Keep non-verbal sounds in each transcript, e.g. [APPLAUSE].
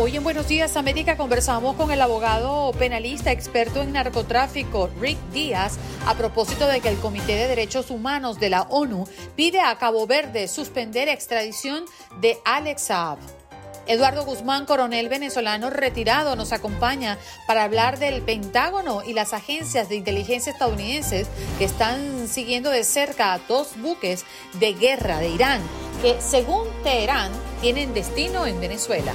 Hoy en Buenos Días América conversamos con el abogado penalista experto en narcotráfico Rick Díaz a propósito de que el Comité de Derechos Humanos de la ONU pide a Cabo Verde suspender extradición de Alex Saab. Eduardo Guzmán, coronel venezolano retirado, nos acompaña para hablar del Pentágono y las agencias de inteligencia estadounidenses que están siguiendo de cerca a dos buques de guerra de Irán que, según Teherán, tienen destino en Venezuela.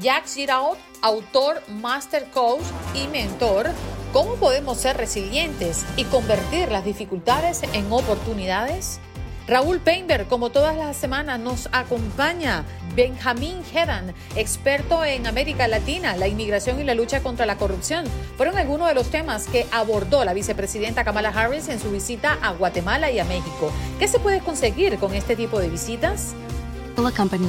Jack Giraud, autor, master coach y mentor, ¿cómo podemos ser resilientes y convertir las dificultades en oportunidades? Raúl Painter, como todas las semanas, nos acompaña. Benjamín Hedan, experto en América Latina, la inmigración y la lucha contra la corrupción, fueron algunos de los temas que abordó la vicepresidenta Kamala Harris en su visita a Guatemala y a México. ¿Qué se puede conseguir con este tipo de visitas? Hola, company.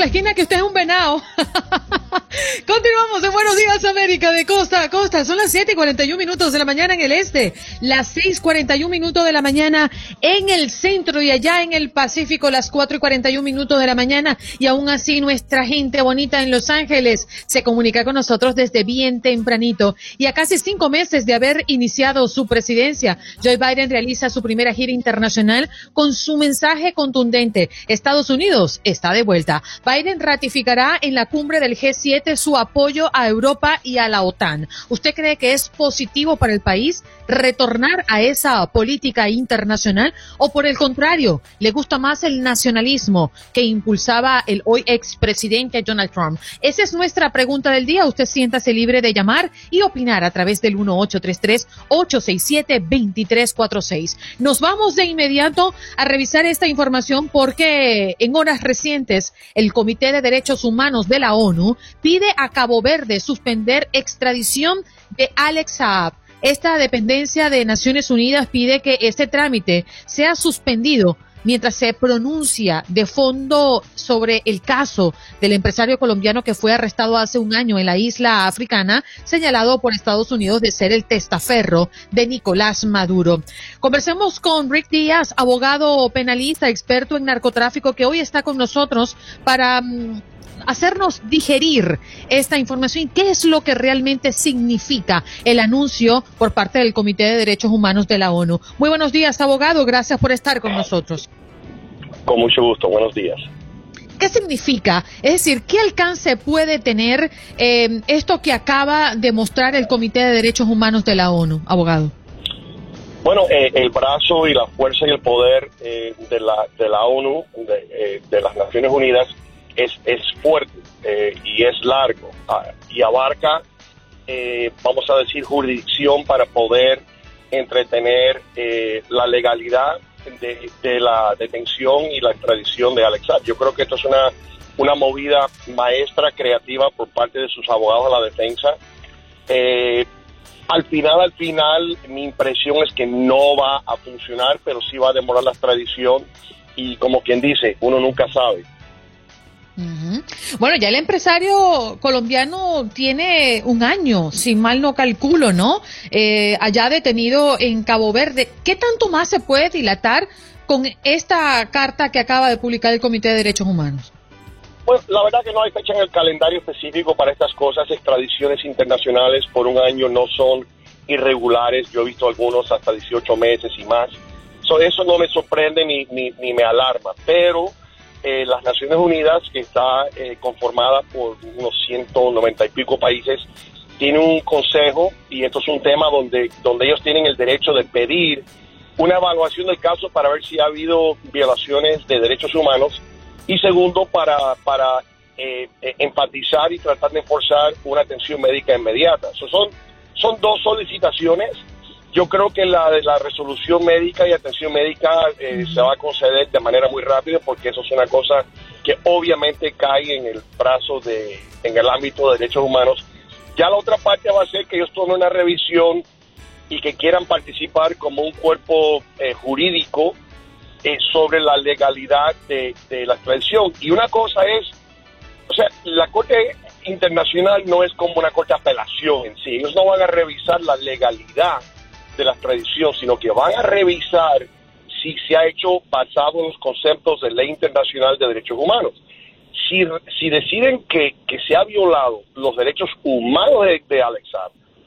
La esquina que usted es un venado. [LAUGHS] Continuamos en Buenos Días América de costa a costa. Son las 7 y 41 minutos de la mañana en el este, las 6 y 41 minutos de la mañana en el centro y allá en el Pacífico, las 4 y 41 minutos de la mañana. Y aún así nuestra gente bonita en Los Ángeles se comunica con nosotros desde bien tempranito. Y a casi cinco meses de haber iniciado su presidencia, Joe Biden realiza su primera gira internacional con su mensaje contundente. Estados Unidos está de vuelta. Biden ratificará en la cumbre del G7 su apoyo a Europa y a la OTAN. ¿Usted cree que es positivo para el país retornar a esa política internacional o por el contrario, le gusta más el nacionalismo que impulsaba el hoy expresidente Donald Trump? Esa es nuestra pregunta del día. Usted siéntase libre de llamar y opinar a través del 1833-867-2346. Nos vamos de inmediato a revisar esta información porque en horas recientes el Comité de Derechos Humanos de la ONU pide a Cabo Verde suspender extradición de Alex Saab. Esta dependencia de Naciones Unidas pide que este trámite sea suspendido mientras se pronuncia de fondo sobre el caso del empresario colombiano que fue arrestado hace un año en la isla africana, señalado por Estados Unidos de ser el testaferro de Nicolás Maduro. Conversemos con Rick Díaz, abogado penalista, experto en narcotráfico, que hoy está con nosotros para mm, hacernos digerir esta información y qué es lo que realmente significa el anuncio por parte del Comité de Derechos Humanos de la ONU. Muy buenos días, abogado. Gracias por estar con nosotros. Con mucho gusto, buenos días. ¿Qué significa? Es decir, ¿qué alcance puede tener eh, esto que acaba de mostrar el Comité de Derechos Humanos de la ONU, abogado? Bueno, eh, el brazo y la fuerza y el poder eh, de, la, de la ONU, de, de las Naciones Unidas, es, es fuerte y es largo ah, y abarca, vamos a decir, jurisdicción para poder entretener la legalidad de, la detención y la extradición de Alex Yo creo que esto es una, una movida maestra creativa por parte de sus abogados de la defensa. Eh, al final, al final, mi impresión es que no va a funcionar, pero sí va a demorar la extradición y como quien dice, uno nunca sabe. Bueno, ya el empresario colombiano tiene un año, si mal no calculo, ¿no? Eh, allá detenido en Cabo Verde. ¿Qué tanto más se puede dilatar con esta carta que acaba de publicar el Comité de Derechos Humanos? Pues la verdad que no hay fecha en el calendario específico para estas cosas. Extradiciones internacionales por un año no son irregulares. Yo he visto algunos hasta 18 meses y más. eso no me sorprende ni, ni, ni me alarma. Pero eh, las Naciones Unidas, que está eh, conformada por unos 190 y pico países, tiene un consejo y esto es un tema donde, donde ellos tienen el derecho de pedir una evaluación del caso para ver si ha habido violaciones de derechos humanos y segundo para, para eh, enfatizar y tratar de forzar una atención médica inmediata. son, son dos solicitaciones yo creo que la de la resolución médica y atención médica eh, se va a conceder de manera muy rápida porque eso es una cosa que obviamente cae en el brazo de, en el ámbito de derechos humanos. Ya la otra parte va a ser que ellos tomen una revisión y que quieran participar como un cuerpo eh, jurídico eh, sobre la legalidad de, de la extradición. Y una cosa es, o sea, la Corte Internacional no es como una corte de apelación en sí. Ellos no van a revisar la legalidad de la extradición, sino que van a revisar si se ha hecho basado en los conceptos de ley internacional de derechos humanos. Si, si deciden que, que se ha violado los derechos humanos de, de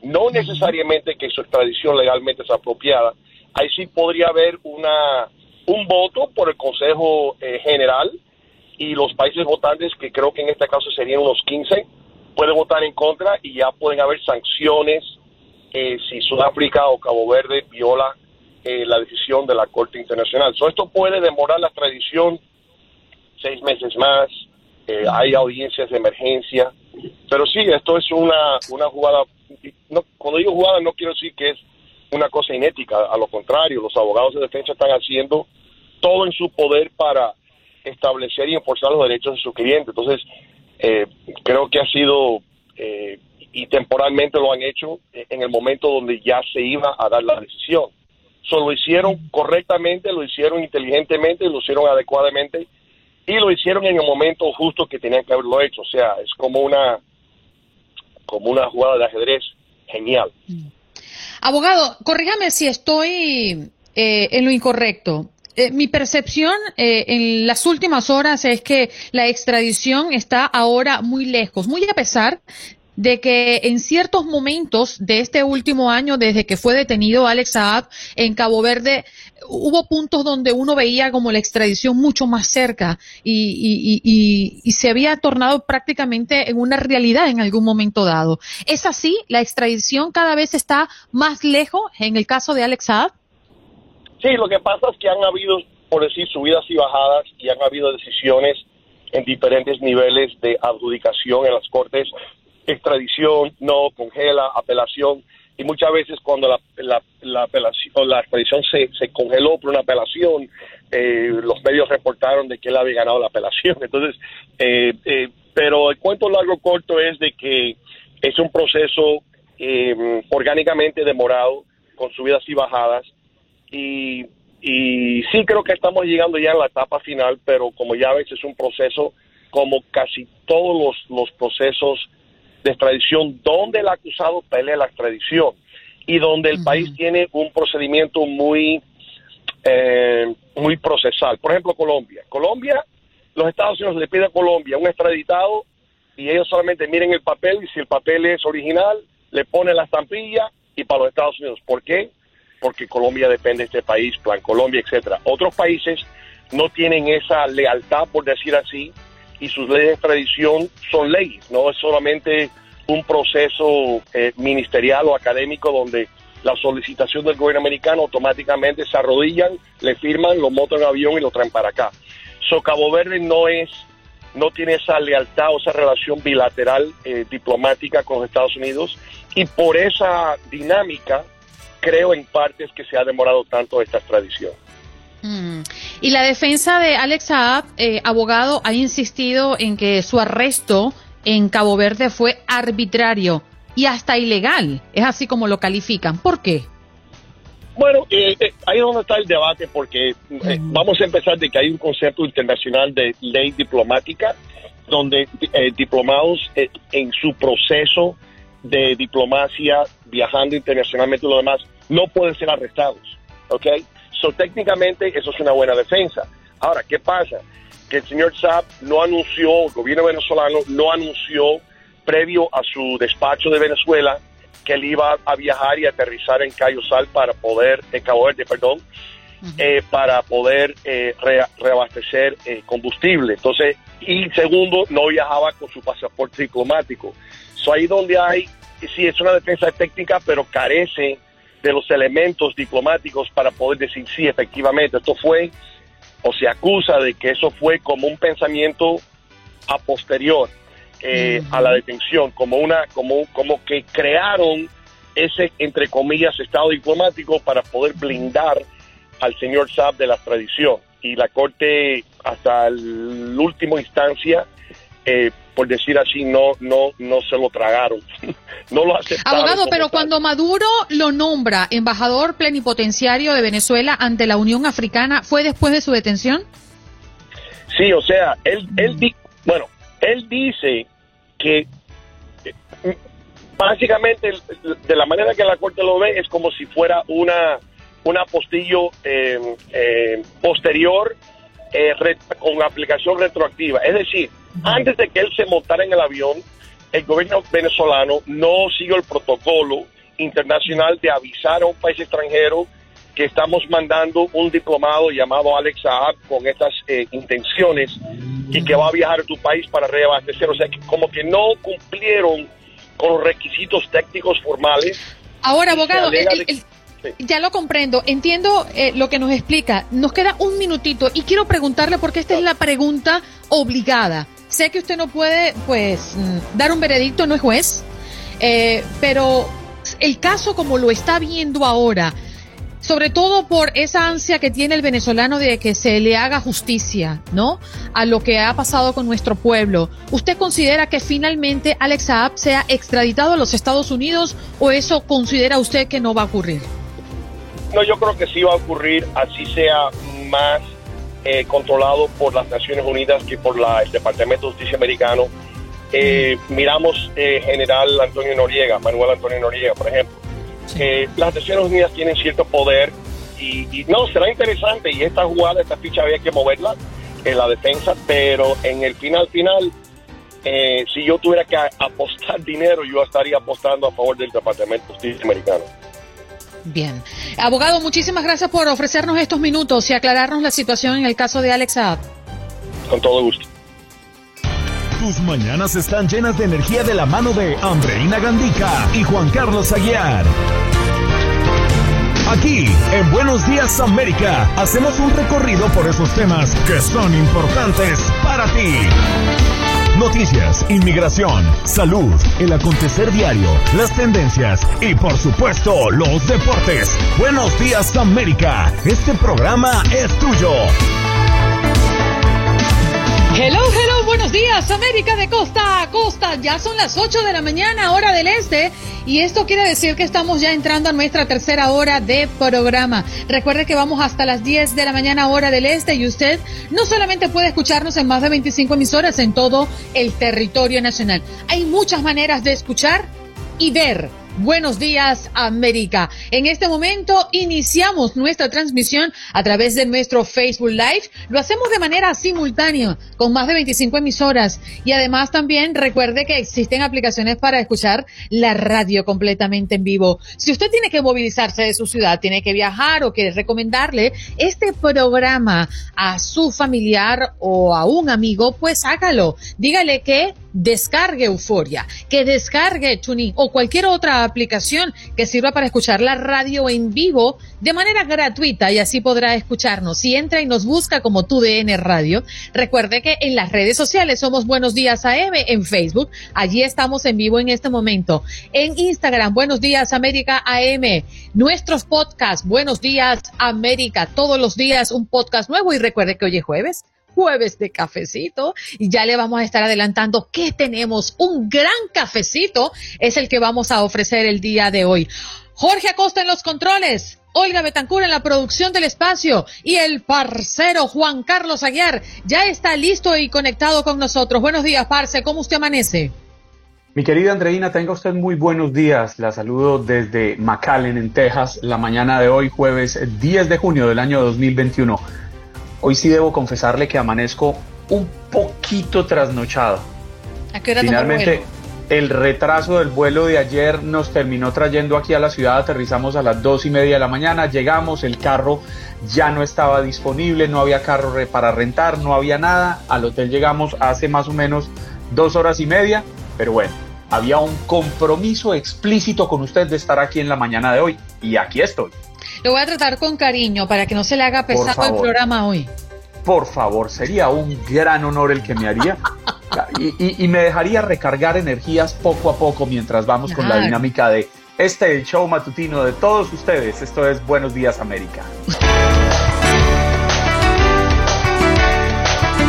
no necesariamente que su extradición legalmente es apropiada, ahí sí podría haber una, un voto por el Consejo eh, General y los países votantes, que creo que en este caso serían unos 15, pueden votar en contra y ya pueden haber sanciones eh, si Sudáfrica o Cabo Verde viola eh, la decisión de la Corte Internacional. esto puede demorar la extradición seis meses más, eh, hay audiencias de emergencia, pero sí, esto es una, una jugada, no, cuando digo jugada no quiero decir que es una cosa inética, a lo contrario, los abogados de defensa están haciendo todo en su poder para establecer y enforzar los derechos de su cliente. Entonces, creo que ha sido eh, y temporalmente lo han hecho en el momento donde ya se iba a dar la decisión. Solo lo hicieron correctamente, lo hicieron inteligentemente, lo hicieron adecuadamente y lo hicieron en el momento justo que tenían que haberlo hecho. O sea, es como una, como una jugada de ajedrez genial. Abogado, corríjame si estoy eh, en lo incorrecto. Eh, mi percepción eh, en las últimas horas es que la extradición está ahora muy lejos, muy a pesar de que en ciertos momentos de este último año, desde que fue detenido Alex Saab en Cabo Verde, hubo puntos donde uno veía como la extradición mucho más cerca y, y, se había tornado prácticamente en una realidad en algún momento dado. ¿Es así? ¿La extradición cada vez está más lejos en el caso de Alex Saab? Sí, lo que pasa es que han habido, por decir, subidas y bajadas y han habido decisiones en diferentes niveles de adjudicación en las cortes extradición, no, congela, apelación. Y muchas veces cuando la, la, la apelación, la extradición se, se congeló por una apelación, eh, los medios reportaron de que él había ganado la apelación. [LAUGHS] Entonces, eh, eh, pero el cuento largo corto es de que es un proceso orgánicamente demorado, con subidas y bajadas. Y, y sí creo que estamos llegando ya a la etapa final, pero como ya ves, es un proceso como casi todos los, los procesos de extradición donde el acusado pelea la extradición y donde el país tiene un procedimiento muy, eh, muy procesal. Por ejemplo, Colombia. Colombia, los Estados Unidos le piden a Colombia un extraditado y ellos solamente miren el papel y si el papel es original, le ponen la estampilla y para los Estados Unidos. ¿Por qué? Porque Colombia depende de este país, Plan Colombia, etcétera. Otros países no tienen esa lealtad, por decir así, y sus leyes de extradición son leyes, no es solamente un proceso eh, ministerial o académico donde la solicitación del gobierno americano automáticamente se arrodillan, le firman, lo montan en avión y lo traen para acá. So, Cabo Verde no es, no tiene esa lealtad o esa relación bilateral eh, diplomática con los Estados Unidos y por esa dinámica creo en parte es que se ha demorado tanto esta extradición. Mm. Y la defensa de Alex Saab, eh, abogado, ha insistido en que su arresto en Cabo Verde fue arbitrario y hasta ilegal. Es así como lo califican. ¿Por qué? Bueno, eh, eh, ahí es donde está el debate, porque eh, vamos a empezar de que hay un concepto internacional de ley diplomática, donde diplomados en su proceso de diplomacia, viajando internacionalmente y lo demás, no pueden ser arrestados. ¿Ok? So, técnicamente, eso es una buena defensa. Ahora, ¿qué pasa? Que el señor Saab no anunció, el gobierno venezolano no anunció previo a su despacho de Venezuela que él iba a viajar y aterrizar en Cayo Sal para poder, en Cabo Verde, perdón, eh, para poder eh, reabastecer eh, combustible. Entonces, y segundo, no viajaba con su pasaporte diplomático. So, ahí donde hay, sí, es una defensa técnica, pero carece de los elementos diplomáticos para poder decir, sí, efectivamente, esto fue, o se acusa de que eso fue como un pensamiento a posterior eh, a la detención, como una, como, como que crearon ese, entre comillas, estado diplomático para poder blindar al señor Saab de la tradición. Y la Corte, hasta la última instancia, eh, por decir así, no, no, no se lo tragaron, [LAUGHS] no lo aceptaron. Abogado, pero cuando Maduro lo nombra embajador plenipotenciario de Venezuela ante la Unión Africana, ¿fue después de su detención? Sí, o sea, él, él, bueno, él dice que eh, básicamente de la manera que la Corte lo ve es como si fuera una, un apostillo eh, eh, posterior con aplicación retroactiva. Es decir, antes de que él se montara en el avión, el gobierno venezolano no siguió el protocolo internacional de avisar a un país extranjero que estamos mandando un diplomado llamado Alex Saab con estas intenciones y que va a viajar a tu país para reabastecer. O sea, que como que no cumplieron con los requisitos técnicos formales. Ahora, abogado, ya lo comprendo. Entiendo eh, lo que nos explica. Nos queda un minutito y quiero preguntarle, porque esta es la pregunta obligada. Sé que usted no puede, pues, mm, dar un veredicto, no es juez, eh, pero el caso como lo está viendo ahora, sobre todo por esa ansia que tiene el venezolano de que se le haga justicia, ¿no? A lo que ha pasado con nuestro pueblo. ¿Usted considera que finalmente Alex Saab sea extraditado a los Estados Unidos o eso considera usted que no va a ocurrir? No, yo creo que sí va a ocurrir, así sea más eh, controlado por las Naciones Unidas que por la, el Departamento de Justicia americano. Eh, miramos eh, general Antonio Noriega, Manuel Antonio Noriega, por ejemplo las Naciones Unidas tienen cierto poder y, no, será interesante y esta jugada, esta ficha había que moverla en la defensa, pero en el final final, eh, si yo tuviera que apostar dinero, yo estaría apostando a favor del Departamento de Justicia americano. Bien. Abogado, muchísimas gracias por ofrecernos estos minutos y aclararnos la situación en el caso de Alex Saab. Con todo gusto. Tus mañanas están llenas de energía de la mano de Andreina Gandica y Juan Carlos Aguiar. Aquí, en Buenos Días América, hacemos un recorrido por esos temas que son importantes para ti. Noticias, inmigración, salud, el acontecer diario, las tendencias y por supuesto los deportes. Buenos días América, este programa es tuyo. Hello, hello, buenos días, América de costa a costa. Ya son las 8 de la mañana, hora del este, y esto quiere decir que estamos ya entrando a nuestra tercera hora de programa. Recuerde que vamos hasta las 10 de la mañana, hora del este, y usted no solamente puede escucharnos en más de 25 emisoras en todo el territorio nacional. Hay muchas maneras de escuchar y ver Buenos días, América. En este momento iniciamos nuestra transmisión a través de nuestro Facebook Live. Lo hacemos de manera simultánea con más de 25 emisoras y además también recuerde que existen aplicaciones para escuchar la radio completamente en vivo. Si usted tiene que movilizarse de su ciudad, tiene que viajar o quiere recomendarle este programa a su familiar o a un amigo, pues hágalo. Dígale que descargue Euforia, que descargue TuneIn o cualquier otra aplicación que sirva para escuchar la radio en vivo de manera gratuita y así podrá escucharnos. Si entra y nos busca como TUDN Radio, recuerde que en las redes sociales somos Buenos Días AM en Facebook, allí estamos en vivo en este momento. En Instagram, Buenos Días América AM, nuestros podcasts, Buenos Días América, todos los días un podcast nuevo y recuerde que hoy es jueves jueves de cafecito y ya le vamos a estar adelantando que tenemos un gran cafecito, es el que vamos a ofrecer el día de hoy. Jorge Acosta en los controles. Olga Betancur en la producción del espacio y el parcero Juan Carlos Aguiar ya está listo y conectado con nosotros. Buenos días, parce, ¿cómo usted amanece? Mi querida Andreina, tenga usted muy buenos días. La saludo desde McAllen, en Texas, la mañana de hoy, jueves 10 de junio del año 2021. Hoy sí debo confesarle que amanezco un poquito trasnochado. ¿A qué hora Finalmente, el retraso del vuelo de ayer nos terminó trayendo aquí a la ciudad. Aterrizamos a las dos y media de la mañana. Llegamos, el carro ya no estaba disponible, no había carro para rentar, no había nada. Al hotel llegamos hace más o menos dos horas y media, pero bueno, había un compromiso explícito con usted de estar aquí en la mañana de hoy y aquí estoy. Lo voy a tratar con cariño para que no se le haga pesado el programa hoy. Por favor, sería un gran honor el que me haría. Y, me dejaría recargar energías poco a poco mientras vamos con la dinámica de este el show matutino de todos ustedes. Esto es Buenos Días América.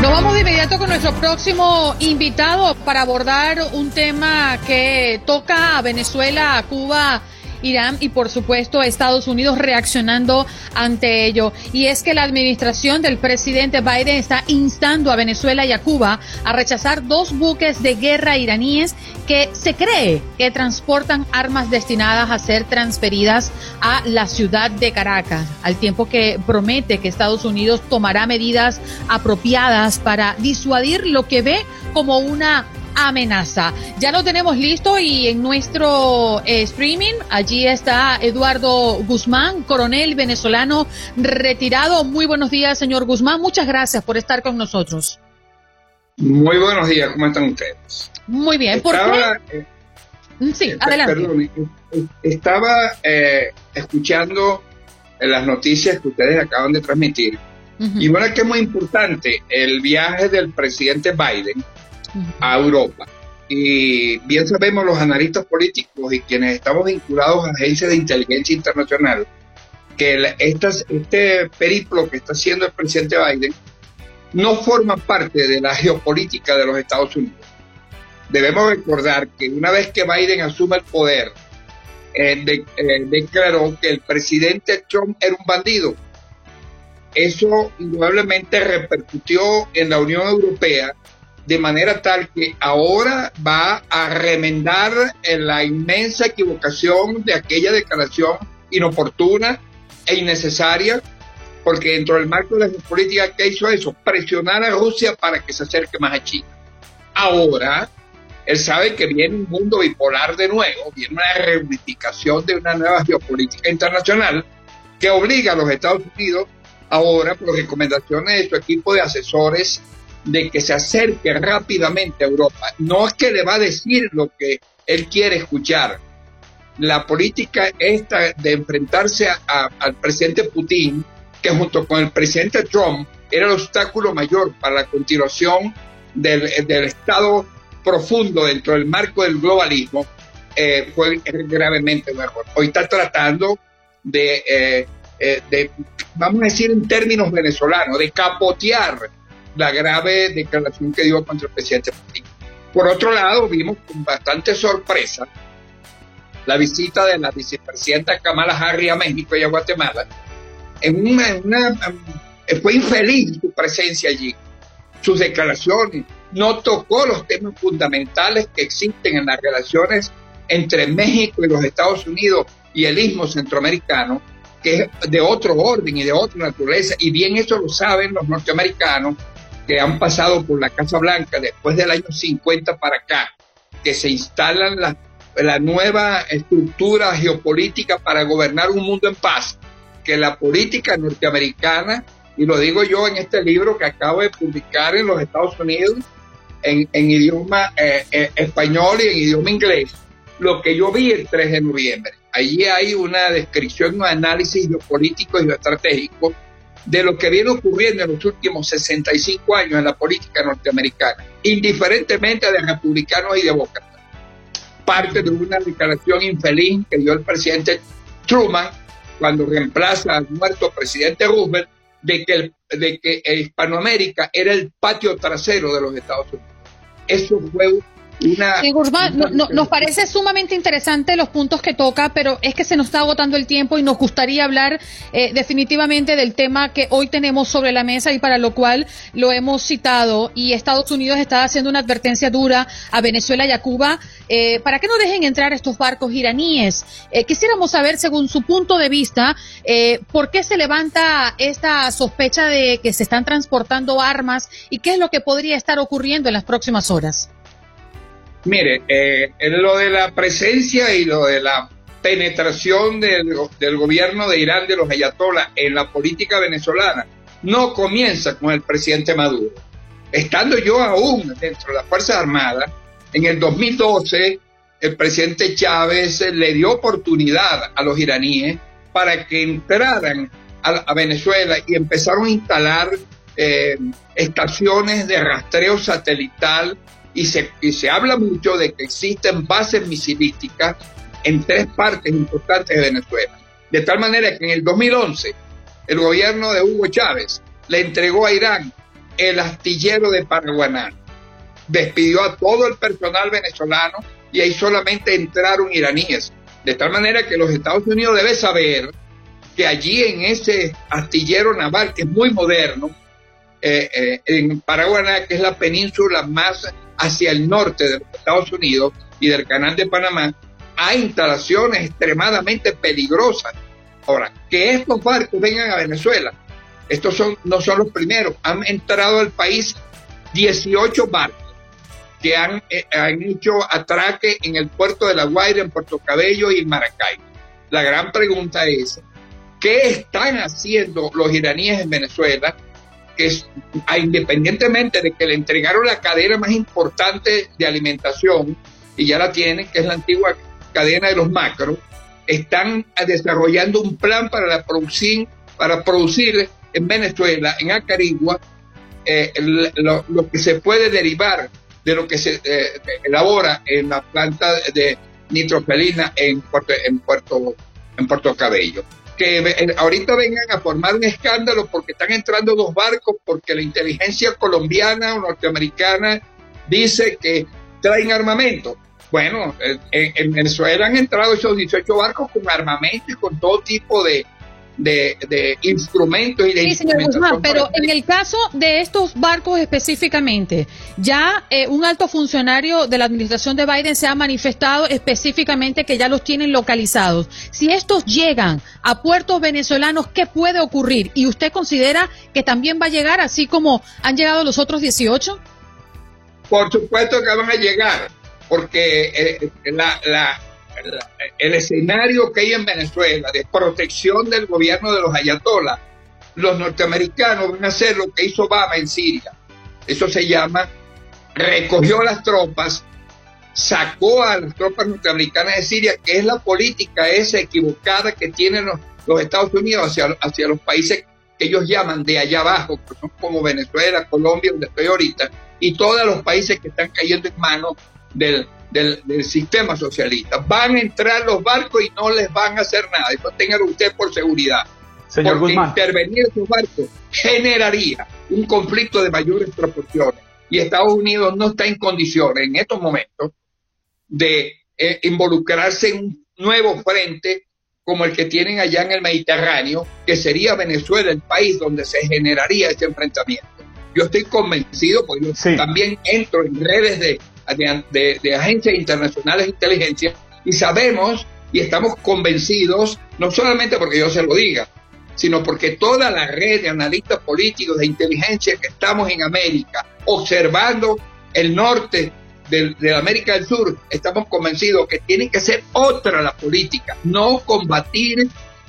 Nos vamos de inmediato con nuestro próximo invitado para abordar un tema que toca a Venezuela, a Cuba Irán y por supuesto Estados Unidos reaccionando ante ello. Y es que la administración del presidente Biden está instando a Venezuela y a Cuba a rechazar dos buques de guerra iraníes que se cree que transportan armas destinadas a ser transferidas a la ciudad de Caracas, al tiempo que promete que Estados Unidos tomará medidas apropiadas para disuadir lo que ve como una amenaza. Ya lo tenemos listo y en nuestro eh, streaming, allí está Eduardo Guzmán, coronel venezolano retirado. Muy buenos días, señor Guzmán. Muchas gracias por estar con nosotros. Muy buenos días, ¿cómo están ustedes? Muy bien, ¿por qué? Eh, mm, sí, eh, adelante. Perdón, estaba escuchando las noticias que ustedes acaban de transmitir. Y bueno, que es muy importante el viaje del presidente Biden a Europa. Y bien sabemos los analistas políticos y quienes estamos vinculados a agencias de inteligencia internacional que este periplo que está haciendo el presidente Biden no forma parte de la geopolítica de los Estados Unidos. Debemos recordar que una vez que Biden asume el poder, eh, eh, declaró que el presidente Trump era un bandido. Eso indudablemente repercutió en la Unión Europea de manera tal que ahora va a remendar la inmensa equivocación de aquella declaración inoportuna e innecesaria, porque dentro del marco de la política que hizo eso, presionar a Rusia para que se acerque más a China. Ahora, él sabe que viene un mundo bipolar de nuevo, viene una reunificación de una nueva geopolítica internacional que obliga a los Estados Unidos ahora, por recomendaciones de su equipo de asesores de que se acerque rápidamente a Europa. No es que le va a decir lo que él quiere escuchar. La política esta de enfrentarse al presidente Putin, que junto con el presidente Trump era el obstáculo mayor para la continuación del, Estado profundo dentro del marco del globalismo, eh, fue gravemente mejor. Hoy está tratando de, eh, eh, de, vamos a decir en términos venezolanos, de capotear la grave declaración que dio contra el presidente Putin. Por otro lado, vimos con bastante sorpresa la visita de la vicepresidenta Kamala Harris a México y a Guatemala. En una, fue infeliz su presencia allí. Sus declaraciones no tocó los temas fundamentales que existen en las relaciones entre México y los Estados Unidos y el istmo centroamericano, que es de otro orden y de otra naturaleza, y bien eso lo saben los norteamericanos que han pasado por la Casa Blanca después del año 50 para acá, que se instalan la, la nueva estructura geopolítica para gobernar un mundo en paz, que la política norteamericana, y lo digo yo en este libro que acabo de publicar en los Estados Unidos, en, en idioma eh, eh, español y en idioma inglés, lo que yo vi el 3 de noviembre. Allí hay una descripción, un análisis geopolítico y geoestratégico de lo que viene ocurriendo en los últimos 65 años en la política norteamericana, indiferentemente de republicanos y demócratas. Parte de una declaración infeliz que dio el presidente Truman cuando reemplaza al muerto presidente Roosevelt de que, de que Hispanoamérica era el patio trasero de los Estados Unidos. Eso fue Guzmán, nos parece sumamente interesante los puntos que toca, pero es que se nos está agotando el tiempo y nos gustaría hablar eh, definitivamente del tema que hoy tenemos sobre la mesa y para lo cual lo hemos citado. Y Estados Unidos está haciendo una advertencia dura a Venezuela y a Cuba eh, para que no dejen entrar estos barcos iraníes. Eh, quisiéramos saber, según su punto de vista, por qué se levanta esta sospecha de que se están transportando armas y qué es lo que podría estar ocurriendo en las próximas horas. Mire, eh, lo de la presencia y lo de la penetración del, gobierno de Irán, de los ayatolás, en la política venezolana, no comienza con el presidente Maduro. Estando yo aún dentro de las Fuerzas Armadas, en el 2012 el presidente Chávez le dio oportunidad a los iraníes para que entraran a, Venezuela y empezaron a instalar eh, estaciones de rastreo satelital y se, se habla mucho de que existen bases misilísticas en tres partes importantes de Venezuela. De tal manera que en el 2011 el gobierno de Hugo Chávez le entregó a Irán el astillero de Paraguaná, despidió a todo el personal venezolano y ahí solamente entraron iraníes. De tal manera que los Estados Unidos deben saber que allí en ese astillero naval, que es muy moderno, eh, eh, en Paraguaná, que es la península más hacia el norte de los Estados Unidos y del canal de Panamá, hay instalaciones extremadamente peligrosas. Ahora, que estos barcos vengan a Venezuela, estos son, no son los primeros, han entrado al país 18 barcos que han, eh, han hecho atraque en el puerto de La Guaira, en Puerto Cabello y en Maracay. La gran pregunta es, ¿qué están haciendo los iraníes en Venezuela que independientemente de que le entregaron la cadena más importante de alimentación, y ya la tienen, que es la antigua cadena de los macros, están desarrollando un plan para la producir, para producir en Venezuela, en Acarigua, eh, lo, que se puede derivar de lo que se eh, elabora en la planta de nitrofelina en Puerto, en Puerto, en Puerto Cabello que eh, ahorita vengan a formar un escándalo porque están entrando dos barcos, porque la inteligencia colombiana o norteamericana dice que traen armamento. Bueno, en, Venezuela han entrado esos 18 barcos con armamento y con todo tipo de, de, instrumentos y de sí, señor Guzmán, pero en el caso de estos barcos específicamente, ya eh, un alto funcionario de la administración de Biden se ha manifestado específicamente que ya los tienen localizados. Si estos llegan a puertos venezolanos, ¿qué puede ocurrir? ¿Y usted considera que también va a llegar así como han llegado los otros 18? Por supuesto que van a llegar, porque eh, la el escenario que hay en Venezuela de protección del gobierno de los ayatolás, los norteamericanos van a hacer lo que hizo Obama en Siria. Eso se llama, recogió las tropas, sacó a las tropas norteamericanas de Siria, que es la política esa equivocada que tienen los, Estados Unidos hacia, hacia los países que ellos llaman de allá abajo, como Venezuela, Colombia, donde estoy ahorita, y todos los países que están cayendo en manos del, del, sistema socialista. Van a entrar los barcos y no les van a hacer nada. Eso tengan usted por seguridad. Señor Porque intervenir esos barcos generaría un conflicto de mayores proporciones. Y Estados Unidos no está en condiciones en estos momentos de eh, involucrarse en un nuevo frente como el que tienen allá en el Mediterráneo, que sería Venezuela el país donde se generaría ese enfrentamiento. Yo estoy convencido, porque yo también entro en redes de, de, agencias internacionales de inteligencia Y sabemos y estamos convencidos, no solamente porque yo se lo diga, sino porque toda la red de analistas políticos de inteligencia que estamos en América, observando el norte de, América del Sur, estamos convencidos que tiene que ser otra la política, no combatir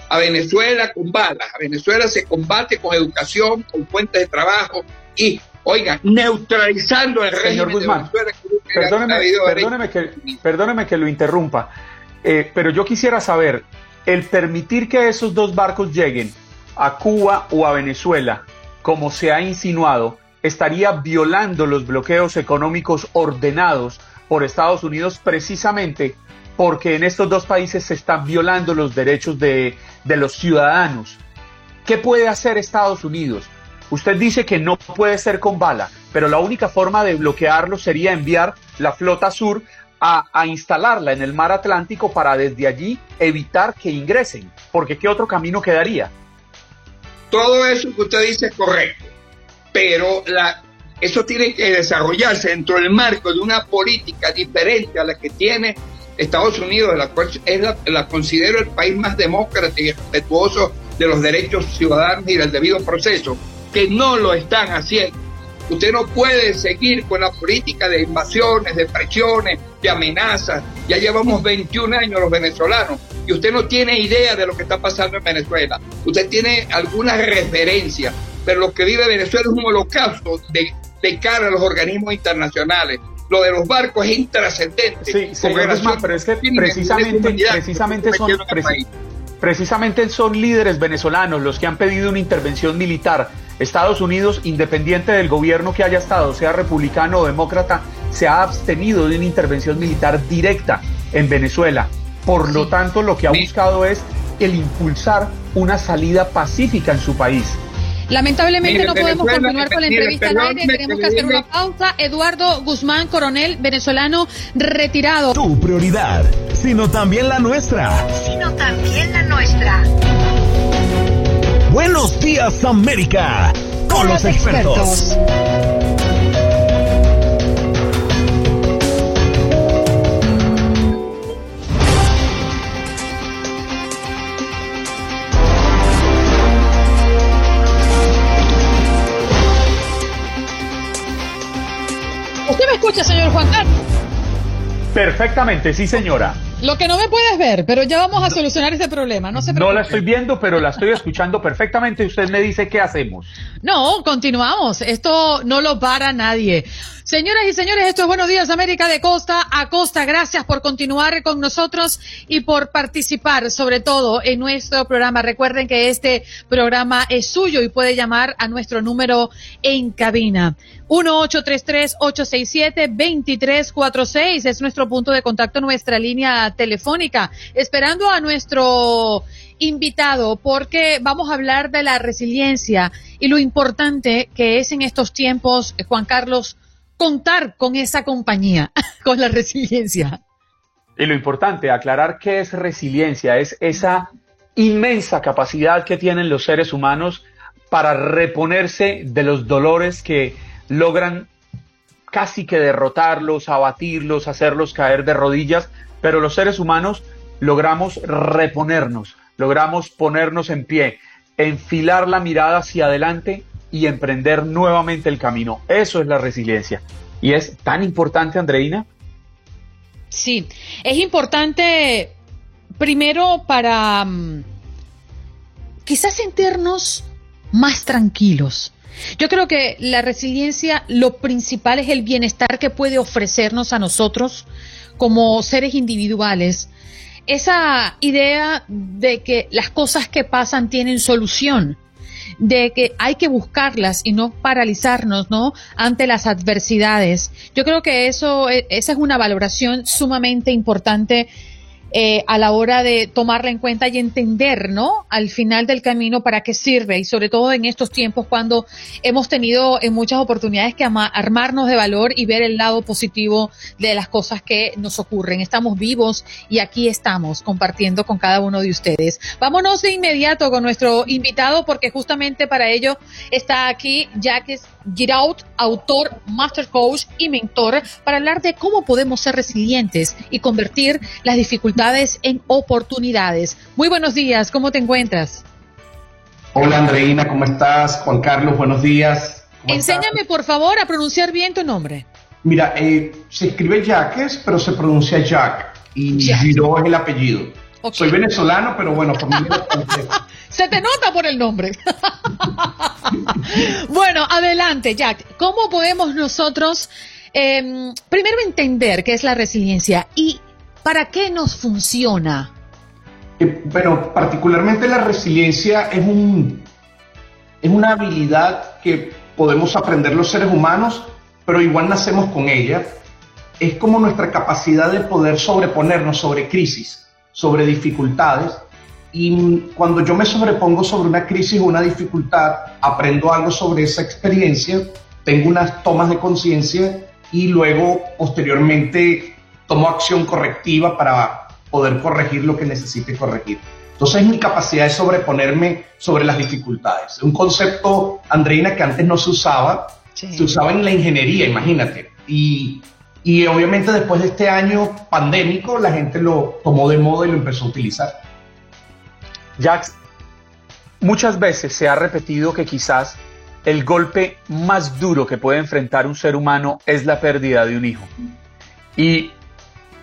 a Venezuela con balas. A Venezuela se combate con educación, con fuentes de trabajo y, oiga, neutralizando el régimen Guzmán, de Venezuela. perdóneme, que, lo interrumpa, eh, pero yo quisiera saber, el permitir que esos dos barcos lleguen a Cuba o a Venezuela, como se ha insinuado, estaría violando los bloqueos económicos ordenados por Estados Unidos precisamente porque en estos dos países se están violando los derechos de, los ciudadanos. ¿Qué puede hacer Estados Unidos? Usted dice que no puede ser con bala, pero la única forma de bloquearlo sería enviar la flota sur a, instalarla en el mar Atlántico para desde allí evitar que ingresen, porque ¿qué otro camino quedaría? Todo eso que usted dice es correcto, pero la, eso tiene que desarrollarse dentro del marco de una política diferente a la que tiene Estados Unidos, la cual es la, considero el país más demócrata y respetuoso de los derechos ciudadanos y del debido proceso, que no lo están haciendo. Usted no puede seguir con la política de invasiones, de presiones, de amenazas. Ya llevamos 21 años los venezolanos y usted no tiene idea de lo que está pasando en Venezuela. Usted tiene algunas referencias, pero lo que vive Venezuela es un holocausto de, de cara a los organismos internacionales lo de los barcos es intrascendente. Sí, pero es que precisamente, precisamente son, precisamente son líderes venezolanos los que han pedido una intervención militar. Estados Unidos, independiente del gobierno que haya estado, sea republicano o demócrata, se ha abstenido de una intervención militar directa en Venezuela. Por lo tanto, lo que ha buscado es el impulsar una salida pacífica en su país. Lamentablemente no podemos continuar con la entrevista al aire, tenemos que hacer una pausa. Eduardo Guzmán, coronel venezolano retirado. Tu prioridad, sino también la nuestra. Sino también la nuestra. Buenos días, América, con, los, expertos. ¿Usted me escucha, señor Juan Carlos? Perfectamente, sí, señora. Lo que no me puedes ver, pero ya vamos a solucionar ese problema. No, se no la estoy viendo, pero la estoy escuchando perfectamente. Usted me dice qué hacemos. No, continuamos. Esto no lo para nadie. Señoras y señores, esto es Buenos Días América de Costa a Costa. Gracias por continuar con nosotros y por participar, sobre todo en nuestro programa. Recuerden que este programa es suyo y puede llamar a nuestro número en cabina. 1-833-867-2346 es nuestro punto de contacto, nuestra línea telefónica. Esperando a nuestro invitado porque vamos a hablar de la resiliencia y lo importante que es en estos tiempos, Juan Carlos, contar con esa compañía, [LAUGHS] con la resiliencia. Y lo importante, aclarar qué es resiliencia, es esa inmensa capacidad que tienen los seres humanos para reponerse de los dolores que logran casi que derrotarlos, abatirlos, hacerlos caer de rodillas, pero los seres humanos logramos reponernos, logramos ponernos en pie, enfilar la mirada hacia adelante y emprender nuevamente el camino. Eso es la resiliencia. Y es tan importante, Andreina. Sí, es importante primero para mm, quizás sentirnos más tranquilos. Yo creo que la resiliencia, lo principal es el bienestar que puede ofrecernos a nosotros como seres individuales. Esa idea de que las cosas que pasan tienen solución de que hay que buscarlas y no paralizarnos, ¿no? Ante las adversidades. Yo creo que eso, e, esa es una valoración sumamente importante eh, a la hora de tomarla en cuenta y entender, ¿no? Al final del camino para qué sirve y sobre todo en estos tiempos cuando hemos tenido en muchas oportunidades que armarnos de valor y ver el lado positivo de las cosas que nos ocurren. Estamos vivos y aquí estamos compartiendo con cada uno de ustedes. Vámonos de inmediato con nuestro invitado porque justamente para ello está aquí Jacques Giraud, autor, master coach y mentor, para hablar de cómo podemos ser resilientes y convertir las dificultades en oportunidades. Muy buenos días, ¿cómo te encuentras? Hola Andreina, ¿cómo estás? Juan Carlos, buenos días. Enséñame por favor a pronunciar bien tu nombre. Mira, eh, se escribe Jaques, pero se pronuncia Jack y Giraud es el apellido. Soy venezolano, pero bueno, familia [LAUGHS] Se te nota por el nombre. [LAUGHS] bueno, adelante, Jack. ¿Cómo podemos nosotros em, primero entender qué es la resiliencia y para qué nos funciona? Eh, bueno, particularmente la resiliencia es un es una habilidad que podemos aprender los seres humanos, pero igual nacemos con ella. Es como nuestra capacidad de poder sobreponernos sobre crisis, sobre dificultades y cuando yo me sobrepongo sobre una crisis o una dificultad, aprendo algo sobre esa experiencia, tengo unas tomas de conciencia y luego posteriormente tomo acción correctiva para poder corregir lo que necesite corregir. Entonces es mi capacidad de sobreponerme sobre las dificultades. Un concepto, Andreina, que antes no se usaba, se usaba en la ingeniería, imagínate. Y, y obviamente después de este año pandémico, la gente lo tomó de moda y lo empezó a utilizar. Jax, muchas veces se ha repetido que quizás el golpe más duro que puede enfrentar un ser humano es la pérdida de un hijo. Y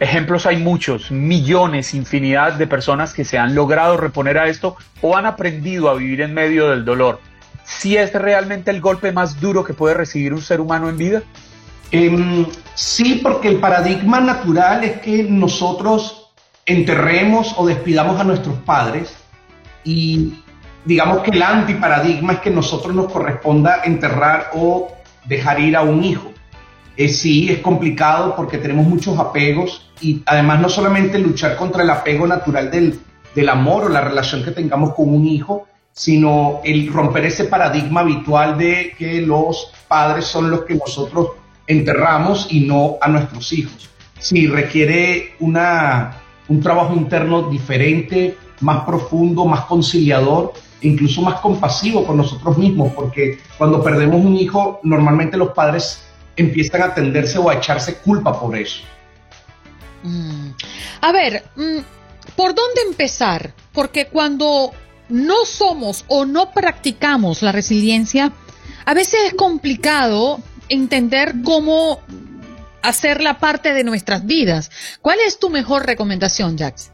ejemplos hay muchos, millones, infinidad de personas que se han logrado reponer a esto o han aprendido a vivir en medio del dolor. ¿Si es realmente el golpe más duro que puede recibir un ser humano en vida? Em, sí, porque el paradigma natural es que nosotros enterremos o despidamos a nuestros padres y digamos que el antiparadigma es que nosotros nos corresponda enterrar o dejar ir a un hijo. Eh, sí, es complicado porque tenemos muchos apegos y además no solamente luchar contra el apego natural del, del amor o la relación que tengamos con un hijo, sino el romper ese paradigma habitual de que los padres son los que nosotros enterramos y no a nuestros hijos. Sí, requiere una, un trabajo interno diferente, más profundo, más conciliador incluso más compasivo con nosotros mismos, porque cuando perdemos un hijo, normalmente los padres empiezan a tenderse o a echarse culpa por eso. Mm. A ver, mm, ¿por dónde empezar? Porque cuando no somos o no practicamos la resiliencia, a veces es complicado entender cómo hacerla parte de nuestras vidas. ¿Cuál es tu mejor recomendación, Jax?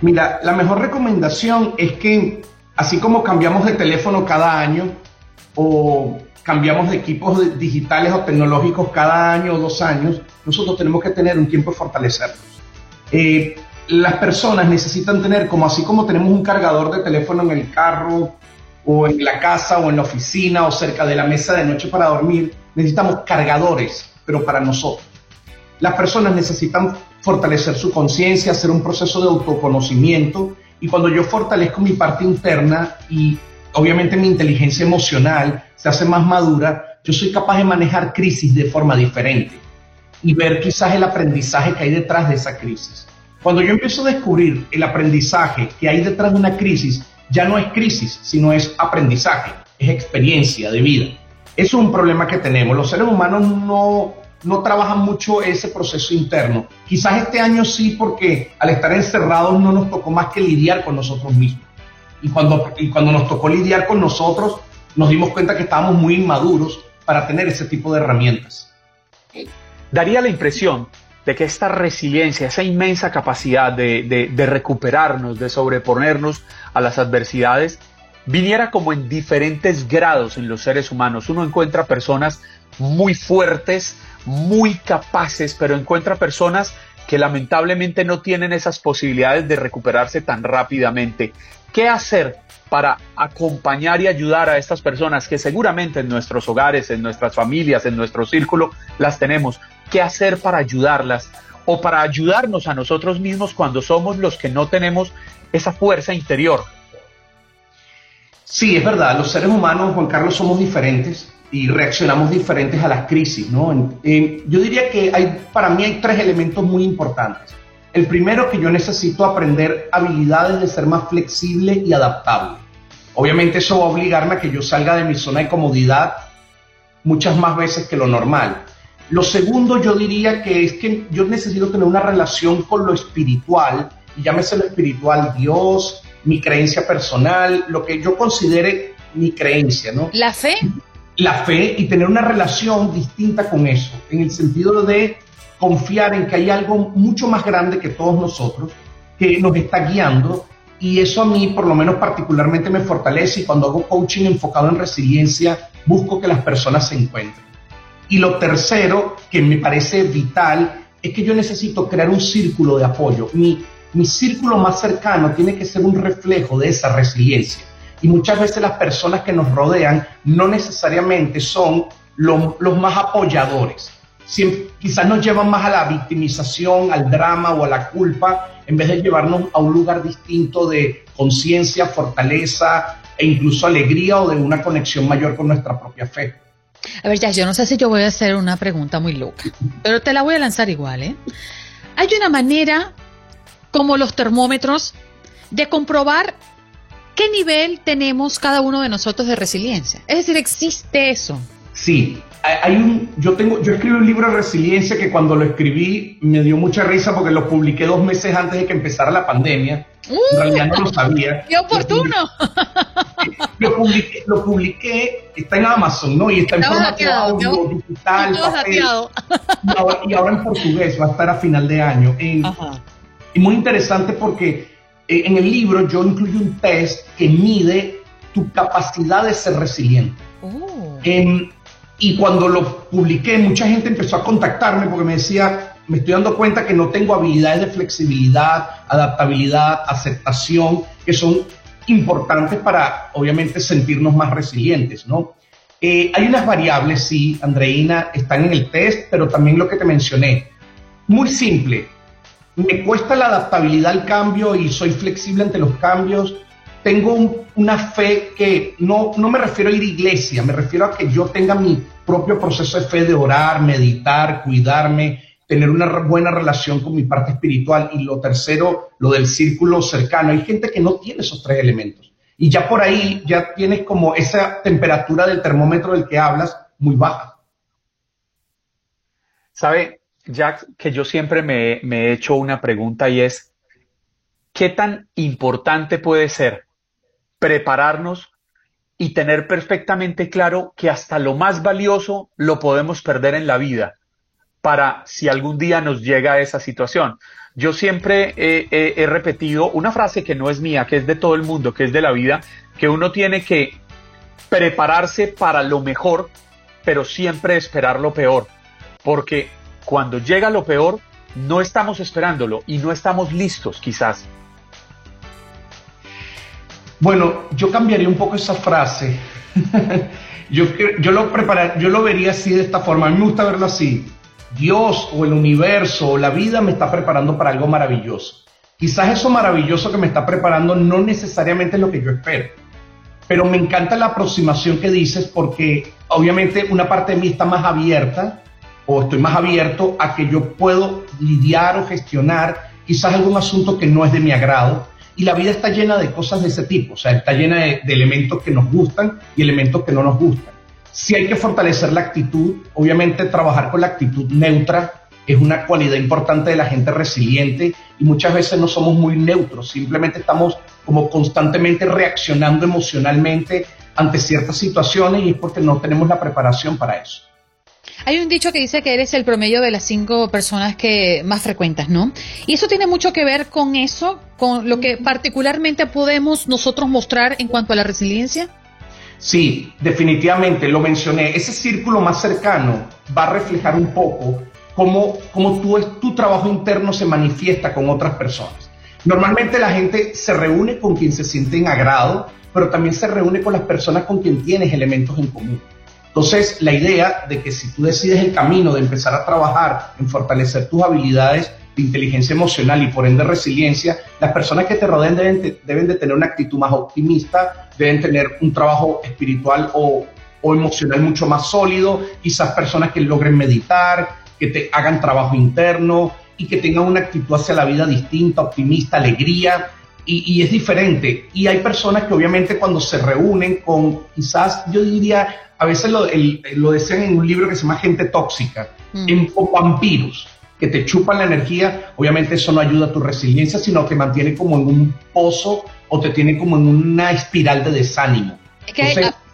Mira, la mejor recomendación es que así como cambiamos de teléfono cada año o cambiamos de equipos digitales o tecnológicos cada año o dos años, nosotros tenemos que tener un tiempo de fortalecernos. Eh, las personas necesitan tener, como así como tenemos un cargador de teléfono en el carro o en la casa o en la oficina o cerca de la mesa de noche para dormir, necesitamos cargadores, pero para nosotros. Las personas necesitan fortalecer su conciencia, hacer un proceso de autoconocimiento y cuando yo fortalezco mi parte interna y obviamente mi inteligencia emocional se hace más madura, yo soy capaz de manejar crisis de forma diferente y ver quizás el aprendizaje que hay detrás de esa crisis. Cuando yo empiezo a descubrir el aprendizaje que hay detrás de una crisis, ya no es crisis, sino es aprendizaje, es experiencia de vida. Es un problema que tenemos. Los seres humanos no no trabajan mucho ese proceso interno. Quizás este año sí, porque al estar encerrados no nos tocó más que lidiar con nosotros mismos. Y cuando, y cuando nos tocó lidiar con nosotros, nos dimos cuenta que estábamos muy inmaduros para tener ese tipo de herramientas. Daría la impresión de que esta resiliencia, esa inmensa capacidad de, de recuperarnos, de sobreponernos a las adversidades, viniera como en diferentes grados en los seres humanos. Uno encuentra personas muy fuertes, muy capaces, pero encuentra personas que lamentablemente no tienen esas posibilidades de recuperarse tan rápidamente. ¿Qué hacer para acompañar y ayudar a estas personas que seguramente en nuestros hogares, en nuestras familias, en nuestro círculo las tenemos? ¿Qué hacer para ayudarlas o para ayudarnos a nosotros mismos cuando somos los que no tenemos esa fuerza interior? Sí, es verdad, los seres humanos, Juan Carlos, somos diferentes y reaccionamos diferentes a las crisis, ¿no? yo diría que hay, para mí hay tres elementos muy importantes. El primero que yo necesito aprender habilidades de ser más flexible y adaptable. Obviamente eso va a obligarme a que yo salga de mi zona de comodidad muchas más veces que lo normal. Lo segundo yo diría que es que yo necesito tener una relación con lo espiritual, y llámese lo espiritual Dios, mi creencia personal, lo que yo considere mi creencia, ¿no? La fe. La fe y tener una relación distinta con eso, en el sentido de confiar en que hay algo mucho más grande que todos nosotros, que nos está guiando y eso a mí por lo menos particularmente me fortalece y cuando hago coaching enfocado en resiliencia busco que las personas se encuentren. Y lo tercero que me parece vital es que yo necesito crear un círculo de apoyo. Mi, mi círculo más cercano tiene que ser un reflejo de esa resiliencia. Y muchas veces las personas que nos rodean no necesariamente son los más apoyadores. quizás nos llevan más a la victimización, al drama o a la culpa, en vez de llevarnos a un lugar distinto de conciencia, fortaleza e incluso alegría o de una conexión mayor con nuestra propia fe. A ver, ya, yo no sé si yo voy a hacer una pregunta muy loca, pero te la voy a lanzar igual, ¿eh? Hay una manera, como los termómetros, de comprobar qué nivel tenemos cada uno de nosotros de resiliencia. Es decir, existe eso. Sí, hay un, yo tengo, yo escribí un libro de resiliencia que cuando lo escribí me dio mucha risa porque lo publiqué dos meses antes de que empezara la pandemia. en realidad no lo sabía. [LAUGHS] ¡Qué oportuno! [LAUGHS] Lo publiqué, lo publiqué, está en Amazon, ¿no? Y está en formato audio, digital, papel. Y ahora, y ahora, en portugués, va a estar a final de año. Y muy interesante porque eh, en el libro yo incluyo un test que mide tu capacidad de ser resiliente. Oh. Y cuando lo publiqué, mucha gente empezó a contactarme porque me decía, me estoy dando cuenta que no tengo habilidades de flexibilidad, adaptabilidad, aceptación, que son importantes para, obviamente, sentirnos más resilientes, ¿no? Eh, hay unas variables, sí, Andreina, están en el test, pero también lo que te mencioné. Muy simple. Me cuesta la adaptabilidad al cambio y soy flexible ante los cambios tengo una fe que no, no me refiero a ir a iglesia, me refiero a que yo tenga mi propio proceso de fe de orar, meditar, cuidarme, tener una buena relación con mi parte espiritual. Y lo tercero, lo del círculo cercano. Hay gente que no tiene esos tres elementos. Y ya por ahí ya tienes como esa temperatura del termómetro del que hablas muy baja. ¿Sabe, Jack, que yo siempre me, he hecho una pregunta y es, ¿qué tan importante puede ser prepararnos y tener perfectamente claro que hasta lo más valioso lo podemos perder en la vida para si algún día nos llega a esa situación. Yo siempre he, repetido una frase que no es mía, que es de todo el mundo, que es de la vida, que uno tiene que prepararse para lo mejor, pero siempre esperar lo peor, porque cuando llega lo peor, no estamos esperándolo y no estamos listos quizás. Bueno, yo cambiaría un poco esa frase. [LAUGHS] yo, lo preparar, yo lo vería así de esta forma. A mí me gusta verlo así. Dios o el universo o la vida me está preparando para algo maravilloso. Quizás eso maravilloso que me está preparando no necesariamente es lo que yo espero. Pero me encanta la aproximación que dices porque obviamente una parte de mí está más abierta o estoy más abierto a que yo puedo lidiar o gestionar quizás algún asunto que no es de mi agrado y la vida está llena de cosas de ese tipo, o sea, está llena de, elementos que nos gustan y elementos que no nos gustan. Si hay que fortalecer la actitud, obviamente trabajar con la actitud neutra es una cualidad importante de la gente resiliente y muchas veces no somos muy neutros, simplemente estamos como constantemente reaccionando emocionalmente ante ciertas situaciones y es porque no tenemos la preparación para eso. Hay un dicho que dice que eres el promedio de las cinco personas que más frecuentas, ¿no? Y eso tiene mucho que ver con eso, con lo que particularmente podemos nosotros mostrar en cuanto a la resiliencia. Sí, definitivamente, lo mencioné. Ese círculo más cercano va a reflejar un poco cómo, cómo tu, tu trabajo interno se manifiesta con otras personas. Normalmente la gente se reúne con quien se siente en agrado, pero también se reúne con las personas con quien tienes elementos en común. Entonces, la idea de que si tú decides el camino de empezar a trabajar en fortalecer tus habilidades de inteligencia emocional y por ende resiliencia, las personas que te rodeen deben, deben de tener una actitud más optimista, deben tener un trabajo espiritual o, o emocional mucho más sólido, quizás personas que logren meditar, que te hagan trabajo interno y que tengan una actitud hacia la vida distinta, optimista, alegría, y, y, es diferente. Y hay personas que obviamente cuando se reúnen con quizás yo diría a veces lo, lo decían en un libro que se llama Gente Tóxica, mm. en, o vampiros que te chupan la energía, obviamente eso no ayuda a tu resiliencia, sino que mantiene como en un pozo o te tiene como en una espiral de desánimo.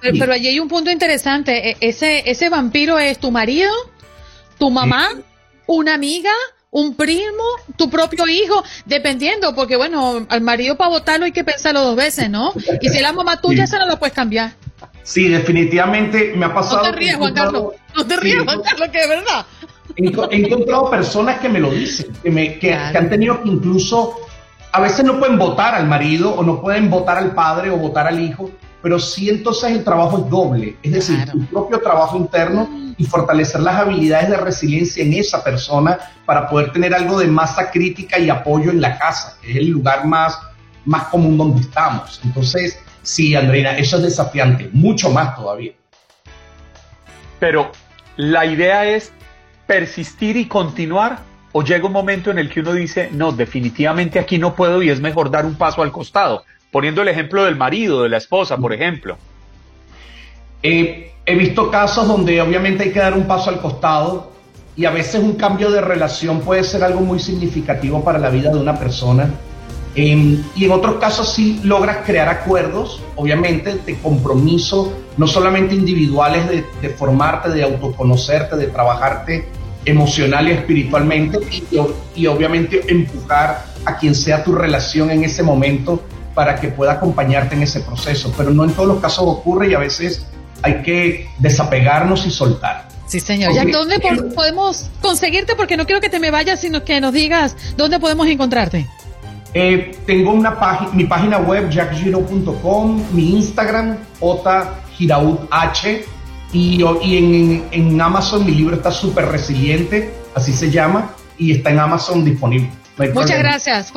pero, allí hay un punto interesante, e, ese, ese vampiro es tu marido, tu mamá, una amiga, un primo, tu propio hijo, dependiendo, porque bueno, al marido para votarlo hay que pensarlo dos veces, ¿no? Y si es la mamá tuya, esa no lo puedes cambiar. Sí, definitivamente me ha pasado. No te rías, Juan Carlos. No te rías, Juan Carlos, que es verdad. He, encontrado personas que me lo dicen, que, me, que, han tenido que incluso, a veces no pueden votar al marido o no pueden votar al padre o votar al hijo, pero sí entonces el trabajo es doble, es decir, tu propio trabajo interno y fortalecer las habilidades de resiliencia en esa persona para poder tener algo de masa crítica y apoyo en la casa, que es el lugar más, más común donde estamos. Entonces, sí, Andreina, eso es desafiante, mucho más todavía. Pero la idea es persistir y continuar o llega un momento en el que uno dice, no, definitivamente aquí no puedo y es mejor dar un paso al costado, poniendo el ejemplo del marido, de la esposa, por ejemplo. Eh, he visto casos donde obviamente hay que dar un paso al costado y a veces un cambio de relación puede ser algo muy significativo para la vida de una persona. Em, y en otros casos sí logras crear acuerdos, obviamente, de compromiso, no solamente individuales, de, de formarte, de autoconocerte, de trabajarte emocional y espiritualmente, y, y obviamente empujar a quien sea tu relación en ese momento para que pueda acompañarte en ese proceso. Pero no en todos los casos ocurre y a veces hay que desapegarnos y soltar. Sí, señor. ¿Y dónde podemos conseguirte? Porque no quiero que te me vayas, sino que nos digas dónde podemos encontrarte. Eh, tengo una página, mi página web, jackgiro.com, mi Instagram, H, y, y en, en, Amazon mi libro está súper resiliente, así se llama, y está en Amazon disponible. Muchas gracias.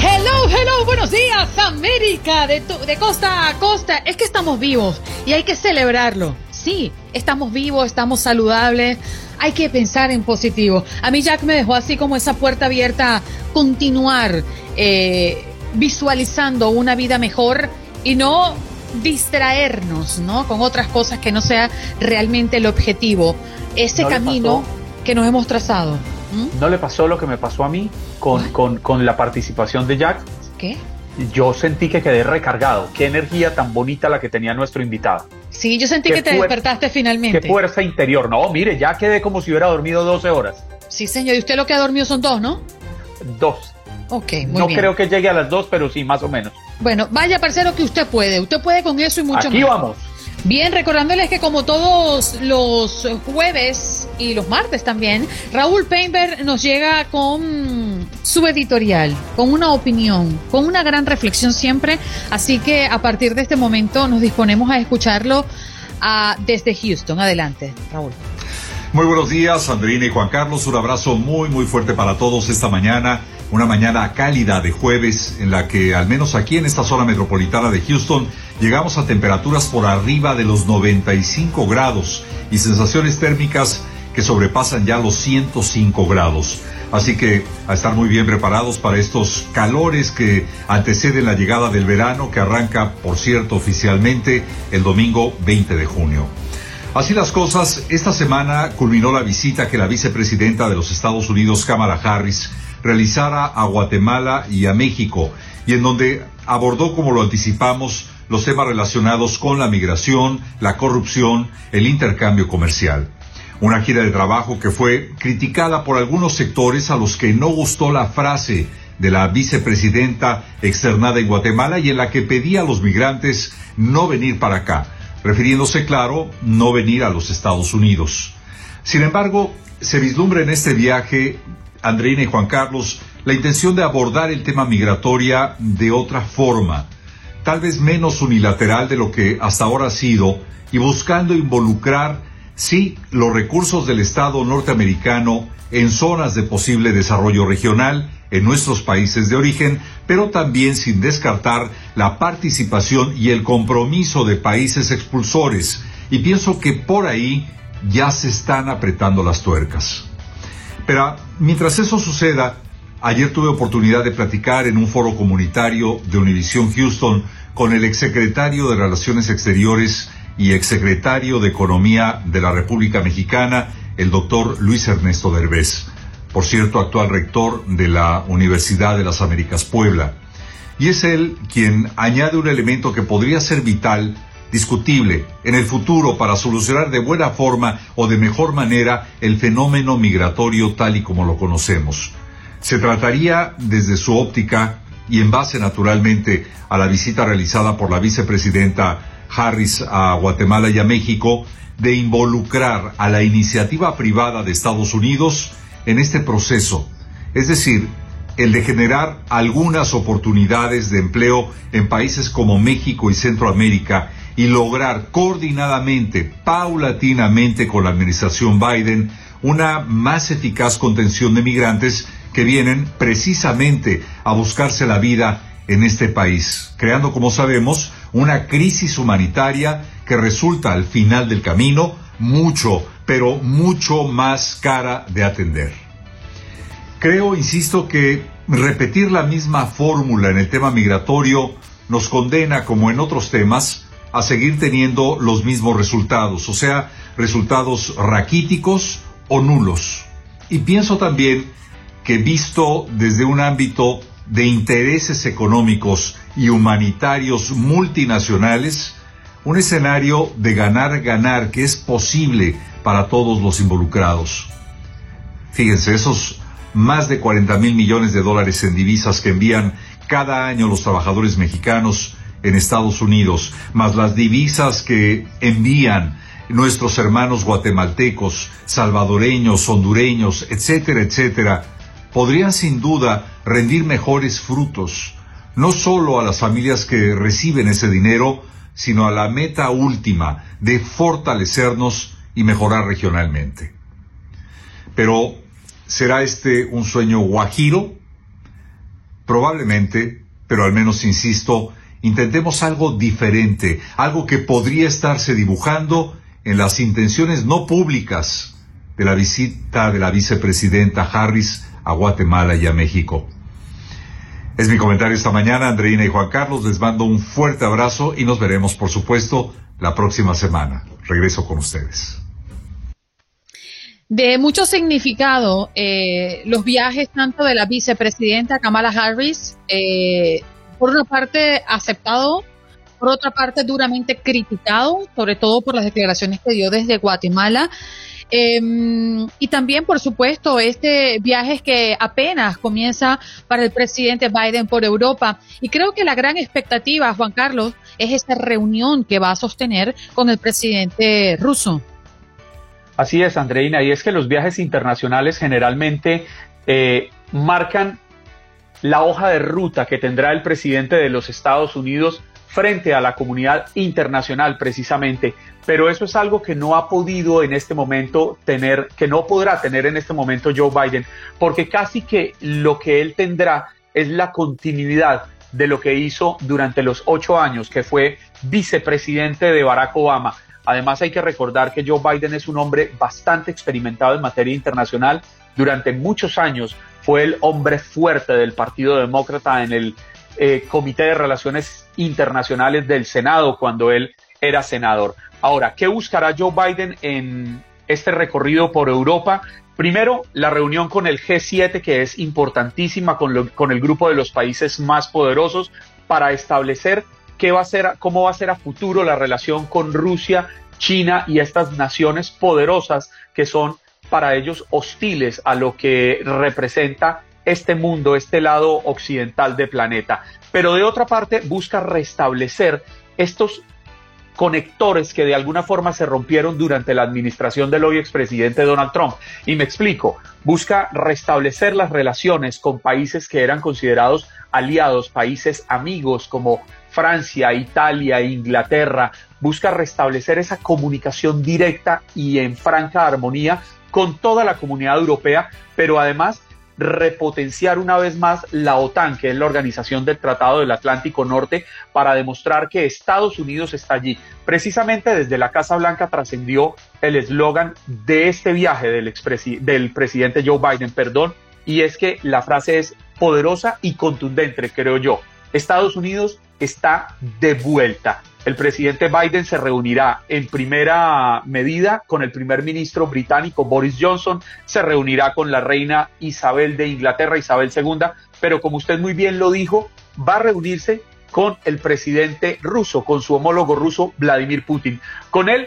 Hello, hello, buenos días, América, de, de costa a costa. Es que estamos vivos y hay que celebrarlo. Sí, estamos vivos, estamos saludables hay que pensar en positivo. A mí Jack me dejó así como esa puerta abierta, continuar eh, visualizando una vida mejor y no distraernos, ¿no? Con otras cosas que no sea realmente el objetivo. Ese camino que nos hemos trazado. ¿No le pasó lo que me pasó a mí con, con, con la participación de Jack? ¿Qué? Yo sentí que quedé recargado. Qué energía tan bonita la que tenía nuestro invitado. Sí, yo sentí que te despertaste finalmente. Qué fuerza interior. No, mire, ya quedé como si hubiera dormido 12 horas. Sí, señor. Y usted lo que ha dormido son dos, ¿no? Dos. Ok, muy no creo que llegue a las dos, pero sí, más o menos. Bueno, vaya, parcero, que usted puede. Usted puede con eso y mucho más. Aquí vamos. Bien, recordándoles que como todos los jueves y los martes también, Raúl Painter nos llega con su editorial, con una opinión, con una gran reflexión siempre. Así que a partir de este momento nos disponemos a escucharlo ah, desde Houston. Adelante, Raúl. Muy buenos días, Andrina y Juan Carlos. Un abrazo muy, muy fuerte para todos esta mañana una mañana cálida de jueves en la que al menos aquí en esta zona metropolitana de Houston llegamos a temperaturas por arriba de los 95 grados y sensaciones térmicas que sobrepasan ya los 105 grados. Así que a estar muy bien preparados para estos calores que anteceden la llegada del verano que arranca, por cierto, oficialmente el domingo 20 de junio. Así las cosas, esta semana culminó la visita que la vicepresidenta de los Estados Unidos, Kamala Harris, realizara a Guatemala y a México, y en donde abordó, como lo anticipamos, los temas relacionados con la migración, la corrupción, el intercambio comercial. Una gira de trabajo que fue criticada por algunos sectores a los que no gustó la frase de la vicepresidenta externada en Guatemala y en la que pedía a los migrantes no venir para acá, refiriéndose, claro, no venir a los Estados Unidos. Sin embargo, se vislumbra en este viaje Andreina y Juan Carlos, la intención de abordar el tema migratoria de otra forma, tal vez menos unilateral de lo que hasta ahora ha sido, y buscando involucrar, sí, los recursos del Estado norteamericano en zonas de posible desarrollo regional en nuestros países de origen, pero también sin descartar la participación y el compromiso de países expulsores. Y pienso que por ahí ya se están apretando las tuercas. Pero mientras eso suceda, ayer tuve oportunidad de platicar en un foro comunitario de Univision Houston con el exsecretario de Relaciones Exteriores, y exsecretario de Economía de la República Mexicana, el doctor Luis Ernesto Derbez, por cierto, actual rector de la Universidad de las Américas Puebla. Y es él quien añade un elemento que podría ser vital, discutible, en el futuro para solucionar de buena forma o de mejor manera el fenómeno migratorio tal y como lo conocemos. Se trataría, desde su óptica, y en base naturalmente a la visita realizada por la vicepresidenta Harris a Guatemala y a México, de involucrar a la iniciativa privada de Estados Unidos en este proceso, es decir, el de generar algunas oportunidades de empleo en países como México y Centroamérica y lograr coordinadamente, paulatinamente con la administración Biden, una más eficaz contención de migrantes que vienen precisamente a buscarse la vida en este país, creando, como sabemos, una crisis humanitaria que resulta al final del camino mucho, pero mucho más cara de atender. Creo, insisto, que repetir la misma fórmula en el tema migratorio nos condena, como en otros temas, a seguir teniendo los mismos resultados, o sea, resultados raquíticos o nulos. Y pienso también que visto desde un ámbito de intereses económicos y humanitarios multinacionales, un escenario de ganar-ganar que es posible para todos los involucrados. Fíjense, esos más de 40 mil millones de dólares en divisas que envían cada año los trabajadores mexicanos en Estados Unidos, más las divisas que envían nuestros hermanos guatemaltecos, salvadoreños, hondureños, etcétera, etcétera, podrían sin duda rendir mejores frutos, no solo a las familias que reciben ese dinero, sino a la meta última de fortalecernos y mejorar regionalmente. Pero, ¿será este un sueño guajiro? Probablemente, pero al menos insisto, intentemos algo diferente, algo que podría estarse dibujando en las intenciones no públicas de la visita de la vicepresidenta Harris a Guatemala y a México. Es mi comentario esta mañana, Andreina y Juan Carlos. Les mando un fuerte abrazo y nos veremos, por supuesto, la próxima semana. Regreso con ustedes. De mucho significado, eh, los viajes tanto de la vicepresidenta Kamala Harris, eh, por una parte aceptado, por otra parte duramente criticado, sobre todo por las declaraciones que dio desde Guatemala. Em, y también, por supuesto, este viaje que apenas comienza para el presidente Biden por Europa. Y creo que la gran expectativa, Juan Carlos, es esta reunión que va a sostener con el presidente ruso. Así es, Andreina, y es que los viajes internacionales generalmente eh, marcan la hoja de ruta que tendrá el presidente de los Estados Unidos frente a la comunidad internacional precisamente, pero eso es algo que no ha podido en este momento tener, que no podrá tener en este momento Joe Biden, porque casi que lo que él tendrá es la continuidad de lo que hizo durante los ocho años que fue vicepresidente de Barack Obama. Además hay que recordar que Joe Biden es un hombre bastante experimentado en materia internacional. Durante muchos años fue el hombre fuerte del Partido Demócrata en el eh, Comité de Relaciones Internacionales del Senado cuando él era senador. Ahora, ¿qué buscará Joe Biden en este recorrido por Europa? Primero, la reunión con el G7, que es importantísima con, el grupo de los países más poderosos para establecer qué va a ser, cómo va a ser a futuro la relación con Rusia, China y estas naciones poderosas que son para ellos hostiles a lo que representa este mundo, este lado occidental del planeta. Pero de otra parte busca restablecer estos conectores que de alguna forma se rompieron durante la administración del hoy expresidente Donald Trump. Y me explico, busca restablecer las relaciones con países que eran considerados aliados, países amigos como Francia, Italia, Inglaterra, busca restablecer esa comunicación directa y en franca armonía con toda la comunidad europea, pero además repotenciar una vez más la OTAN, que es la Organización del Tratado del Atlántico Norte, para demostrar que Estados Unidos está allí. Precisamente desde la Casa Blanca trascendió el eslogan de este viaje del, del presidente Joe Biden, perdón, y es que la frase es poderosa y contundente, creo yo. Estados Unidos está de vuelta. El presidente Biden se reunirá en primera medida con el primer ministro británico Boris Johnson, se reunirá con la reina Isabel de Inglaterra, Isabel II, pero como usted muy bien lo dijo, va a reunirse con el presidente ruso, con su homólogo ruso Vladimir Putin. Con él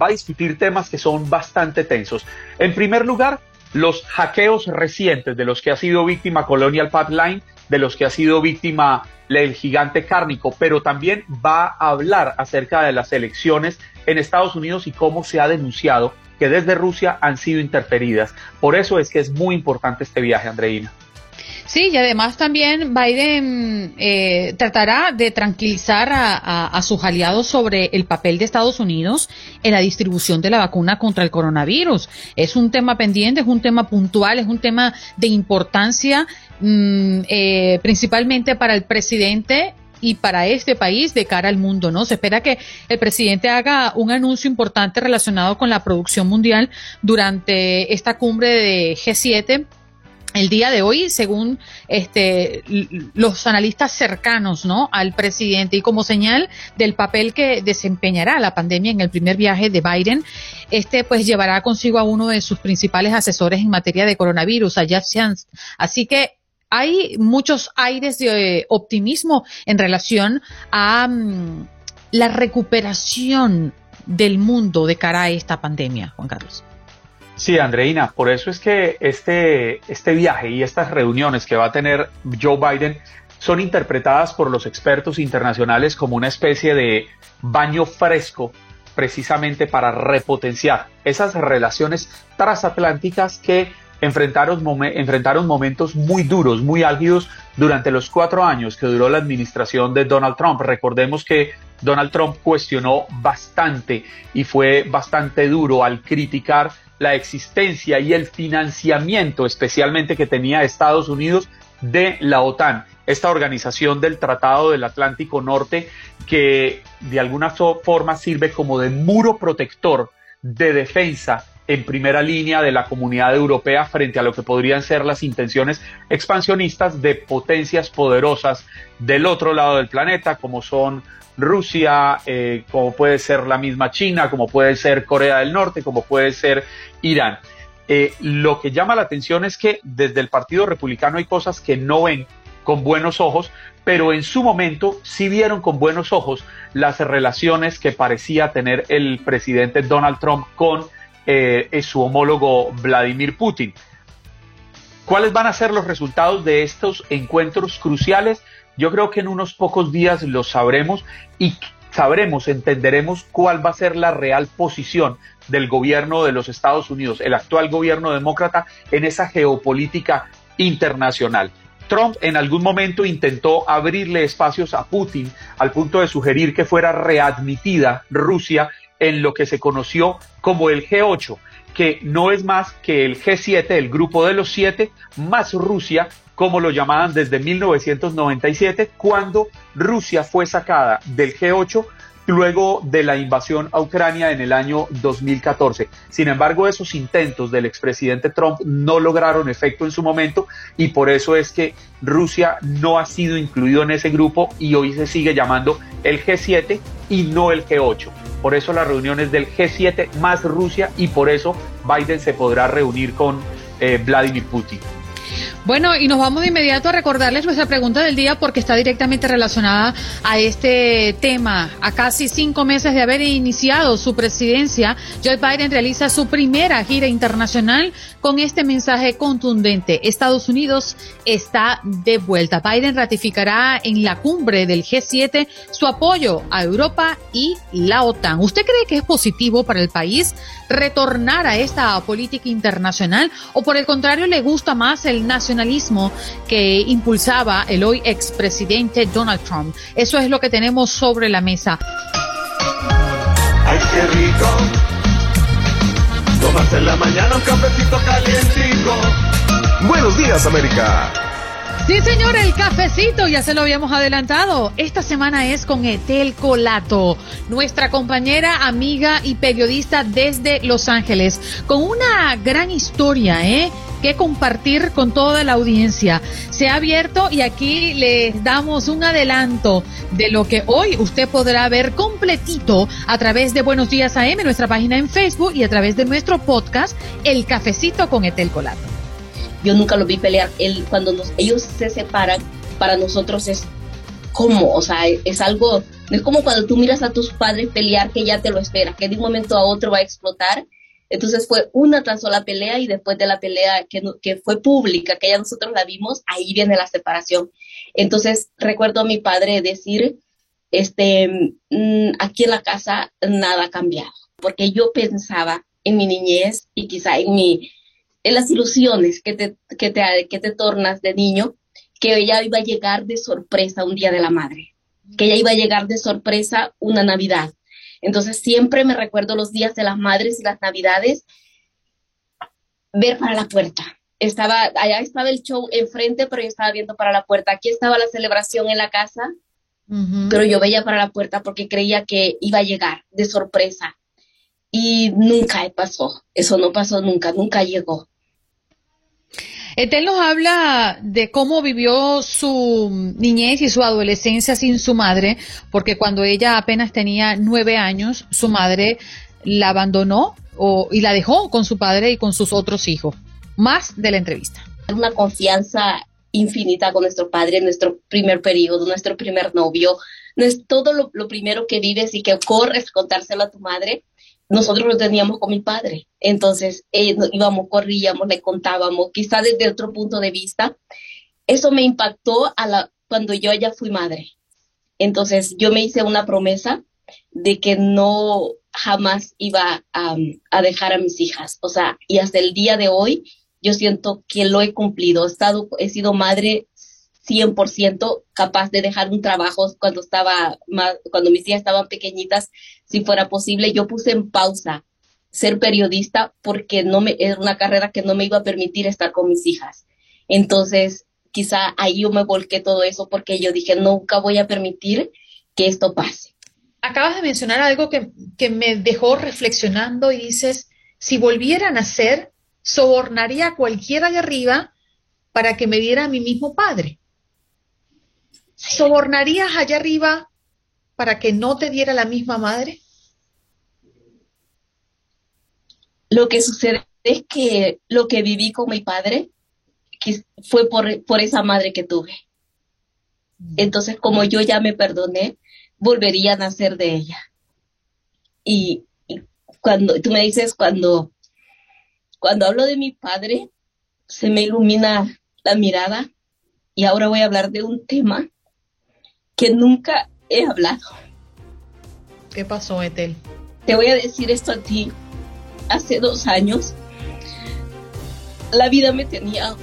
va a discutir temas que son bastante tensos. En primer lugar, los hackeos recientes de los que ha sido víctima Colonial Pipeline, de los que ha sido víctima el gigante cárnico, pero también va a hablar acerca de las elecciones en Estados Unidos y cómo se ha denunciado que desde Rusia han sido interferidas. Por eso es que es muy importante este viaje, Andreina. Sí, y además también Biden eh, tratará de tranquilizar a, sus aliados sobre el papel de Estados Unidos en la distribución de la vacuna contra el coronavirus. Es un tema pendiente, es un tema puntual, es un tema de importancia mm, eh, principalmente para el presidente y para este país de cara al mundo, ¿no? Se espera que el presidente haga un anuncio importante relacionado con la producción mundial durante esta cumbre de G7 el día de hoy, según este, los analistas cercanos ¿no? al presidente y como señal del papel que desempeñará la pandemia en el primer viaje de Biden, este pues llevará consigo a uno de sus principales asesores en materia de coronavirus, a Jeff Chance. Así que hay muchos aires de optimismo en relación a mm, la recuperación del mundo de cara a esta pandemia, Juan Carlos. Sí, Andreina, por eso es que este, este viaje y estas reuniones que va a tener Joe Biden son interpretadas por los expertos internacionales como una especie de baño fresco precisamente para repotenciar esas relaciones transatlánticas que enfrentaron, enfrentaron momentos muy duros, muy álgidos durante los cuatro años que duró la administración de Donald Trump. Recordemos que Donald Trump cuestionó bastante y fue bastante duro al criticar la existencia y el financiamiento especialmente que tenía Estados Unidos de la OTAN, esta organización del Tratado del Atlántico Norte que de alguna forma sirve como de muro protector de defensa en primera línea de la comunidad europea frente a lo que podrían ser las intenciones expansionistas de potencias poderosas del otro lado del planeta, como son Rusia, eh, como puede ser la misma China, como puede ser Corea del Norte, como puede ser Irán. Eh, lo que llama la atención es que desde el Partido Republicano hay cosas que no ven con buenos ojos, pero en su momento sí vieron con buenos ojos las relaciones que parecía tener el presidente Donald Trump con eh, su homólogo Vladimir Putin. ¿Cuáles van a ser los resultados de estos encuentros cruciales? Yo creo que en unos pocos días lo sabremos y sabremos, entenderemos cuál va a ser la real posición del gobierno de los Estados Unidos, el actual gobierno demócrata, en esa geopolítica internacional. Trump en algún momento intentó abrirle espacios a Putin al punto de sugerir que fuera readmitida Rusia en lo que se conoció como el G8, que no es más que el G7, el grupo de los siete, más Rusia, como lo llamaban desde 1997, cuando Rusia fue sacada del G8 luego de la invasión a Ucrania en el año 2014. Sin embargo, esos intentos del expresidente Trump no lograron efecto en su momento y por eso es que Rusia no ha sido incluido en ese grupo y hoy se sigue llamando el G7 y no el G8. Por eso la reunión es del G7 más Rusia y por eso Biden se podrá reunir con eh, Vladimir Putin. Bueno, y nos vamos de inmediato a recordarles nuestra pregunta del día porque está directamente relacionada a este tema. A casi cinco meses de haber iniciado su presidencia, Joe Biden realiza su primera gira internacional con este mensaje contundente. Estados Unidos está de vuelta. Biden ratificará en la cumbre del G7 su apoyo a Europa y la OTAN. ¿Usted cree que es positivo para el país retornar a esta política internacional o por el contrario le gusta más el nacionalismo? que impulsaba el hoy expresidente Donald Trump. Eso es lo que tenemos sobre la mesa. Ay, qué rico. Tomarse en la mañana un cafecito calientico. Buenos días, América. Sí, señor, el cafecito, ya se lo habíamos adelantado. Esta semana es con Etel Colato, nuestra compañera, amiga y periodista desde Los Ángeles, con una gran historia, ¿eh? que compartir con toda la audiencia. Se ha abierto y aquí les damos un adelanto de lo que hoy usted podrá ver completito a través de Buenos Días AM, nuestra página en Facebook y a través de nuestro podcast El Cafecito con Etel Colato. Yo nunca lo vi pelear. Él, cuando ellos se separan, para nosotros es como, o sea, es algo, es como cuando tú miras a tus padres pelear que ya te lo espera, que de un momento a otro va a explotar. Entonces fue una tan sola pelea y después de la pelea que, que fue pública, que ya nosotros la vimos, ahí viene la separación. Entonces recuerdo a mi padre decir, este, mm, aquí en la casa nada ha cambiado, porque yo pensaba en mi niñez y quizá en mi, en las ilusiones que te, que te, que te tornas de niño, que ella iba a llegar de sorpresa un día de la madre, que ella iba a llegar de sorpresa una Navidad. Entonces siempre me recuerdo los días de las madres y las Navidades, ver para la puerta. Estaba, allá estaba el show enfrente, pero yo estaba viendo para la puerta. Aquí estaba la celebración en la casa, pero yo veía para la puerta porque creía que iba a llegar de sorpresa. Y nunca pasó. Eso no pasó nunca, nunca llegó. Etel nos habla de cómo vivió su niñez y su adolescencia sin su madre, porque cuando ella apenas tenía nueve años, su madre la abandonó y la dejó con su padre y con sus otros hijos. Más de la entrevista. Una confianza infinita con nuestro padre nuestro primer periodo, nuestro primer novio. No es todo lo, lo primero que vives y que corres contárselo a tu madre nosotros lo teníamos con mi padre. Entonces eh, íbamos, corríamos, le contábamos, quizá desde otro punto de vista. Eso me impactó a la, cuando yo ya fui madre. Entonces yo me hice una promesa de que no jamás iba a, a, dejar a mis hijas. O sea, y hasta el día de hoy yo siento que lo he cumplido. He, estado, he sido madre 100% capaz de dejar un trabajo cuando estaba más, cuando mis hijas estaban pequeñitas, si fuera posible. Yo puse en pausa ser periodista porque no me, era una carrera que no me iba a permitir estar con mis hijas. Entonces, quizá ahí yo me volqué todo eso porque yo dije, nunca voy a permitir que esto pase. Acabas de mencionar algo que, que me dejó reflexionando y dices, si volvieran a ser, sobornaría a cualquiera de arriba para que me diera a mi mismo padre. ¿Sobornarías allá arriba para que no te diera la misma madre? Lo que sucede es que lo que viví con mi padre fue por, esa madre que tuve. Mm. Entonces, como yo ya me perdoné, volvería a nacer de ella. Y, cuando tú me dices, cuando, cuando hablo de mi padre, se me ilumina la mirada y ahora voy a hablar de un tema que nunca he hablado. ¿Qué pasó, Etel? Te voy a decir esto a ti. Hace dos años, la vida me tenía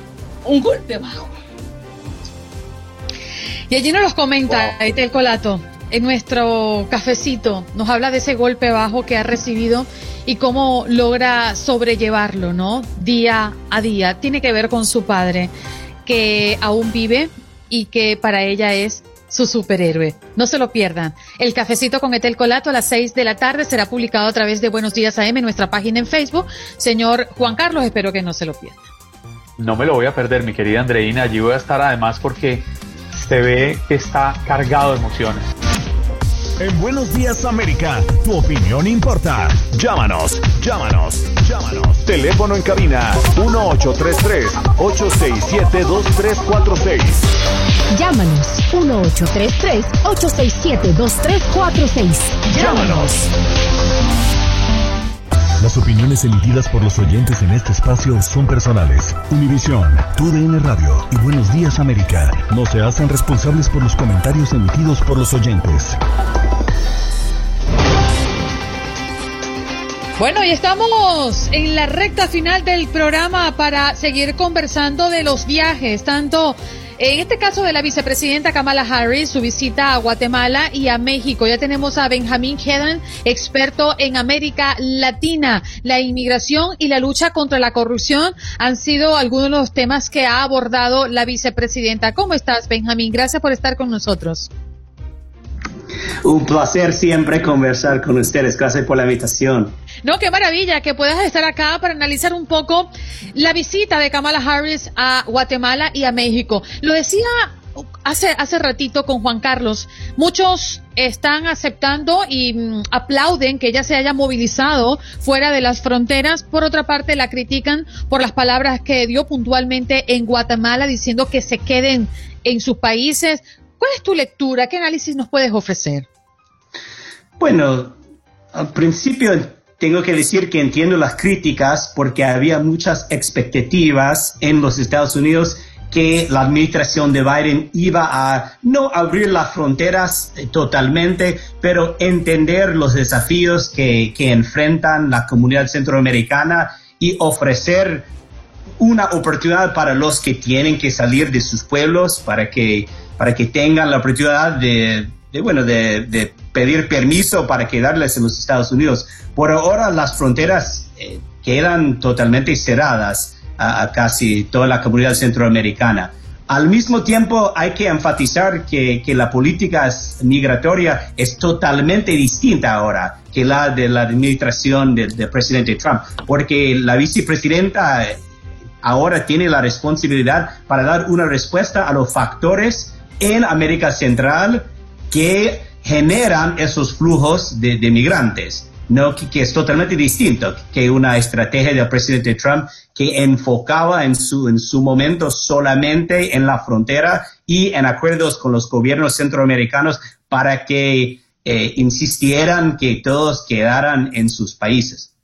un golpe bajo. Y allí nos los comenta Etel Colato en nuestro cafecito. Nos habla de ese golpe bajo que ha recibido y cómo logra sobrellevarlo, ¿no? Día a día. Tiene que ver con su padre, que aún vive y que para ella es su superhéroe. No se lo pierdan. El cafecito con Etel Colato a las 6 de la tarde será publicado a través de Buenos Días AM en nuestra página en Facebook. Señor Juan Carlos, espero que no se lo pierda. No me lo voy a perder, mi querida Andreina. Allí voy a estar además porque se ve que está cargado de emociones. En Buenos Días América, tu opinión importa. Llámanos, llámanos, llámanos. Teléfono en cabina 1833-867-2346. Llámanos 1833-867-2346. Llámanos. Las opiniones emitidas por los oyentes en este espacio son personales. Univisión, TUDN Radio y Buenos Días América no se hacen responsables por los comentarios emitidos por los oyentes. Bueno, y estamos en la recta final del programa para seguir conversando de los viajes, tanto en este caso de la vicepresidenta Kamala Harris, su visita a Guatemala y a México. Ya tenemos a Benjamín Hedan, experto en América Latina. La inmigración y la lucha contra la corrupción han sido algunos de los temas que ha abordado la vicepresidenta. ¿Cómo estás, Benjamín? Gracias por estar con nosotros. Un placer siempre conversar con ustedes. Gracias por la invitación. No, qué maravilla que puedas estar acá para analizar un poco la visita de Kamala Harris a Guatemala y a México. Lo decía hace, hace ratito con Juan Carlos, muchos están aceptando y mm, aplauden que ella se haya movilizado fuera de las fronteras. Por otra parte, la critican por las palabras que dio puntualmente en Guatemala diciendo que se queden en sus países. ¿Cuál es tu lectura? ¿Qué análisis nos puedes ofrecer? Bueno, al principio tengo que decir que entiendo las críticas porque había muchas expectativas en los Estados Unidos que la administración de Biden iba a no abrir las fronteras eh, totalmente, pero entender los desafíos que, que enfrentan la comunidad centroamericana y ofrecer una oportunidad para los que tienen que salir de sus pueblos, para que, para que tengan la oportunidad de, bueno, de, pedir permiso para quedarles en los Estados Unidos. Por ahora las fronteras eh, quedan totalmente cerradas a, casi toda la comunidad centroamericana. Al mismo tiempo, hay que enfatizar que, que, la política migratoria es totalmente distinta ahora que la de la administración del presidente Trump, porque la vicepresidenta ahora tiene la responsabilidad para dar una respuesta a los factores en América Central que generan esos flujos de, de migrantes. No, que, es totalmente distinto que una estrategia del presidente Trump que enfocaba en su, en su momento solamente en la frontera y en acuerdos con los gobiernos centroamericanos para que eh, insistieran que todos quedaran en sus países.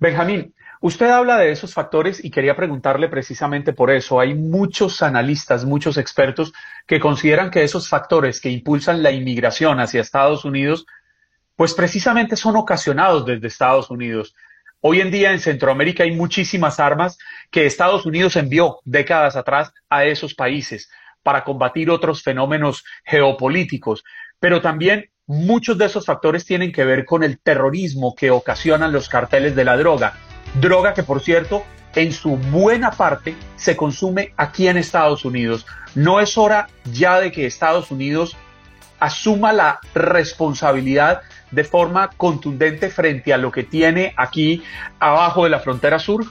Benjamín, usted habla de esos factores y quería preguntarle precisamente por eso. Hay muchos analistas, muchos expertos que consideran que esos factores que impulsan la inmigración hacia Estados Unidos, pues precisamente son ocasionados desde Estados Unidos. Hoy en día en Centroamérica hay muchísimas armas que Estados Unidos envió décadas atrás a esos países para combatir otros fenómenos geopolíticos, pero también muchos de esos factores tienen que ver con el terrorismo que ocasionan los carteles de la droga. Droga que, por cierto, en su buena parte se consume aquí en Estados Unidos. No es hora ya de que Estados Unidos asuma la responsabilidad de forma contundente frente a lo que tiene aquí abajo de la frontera sur?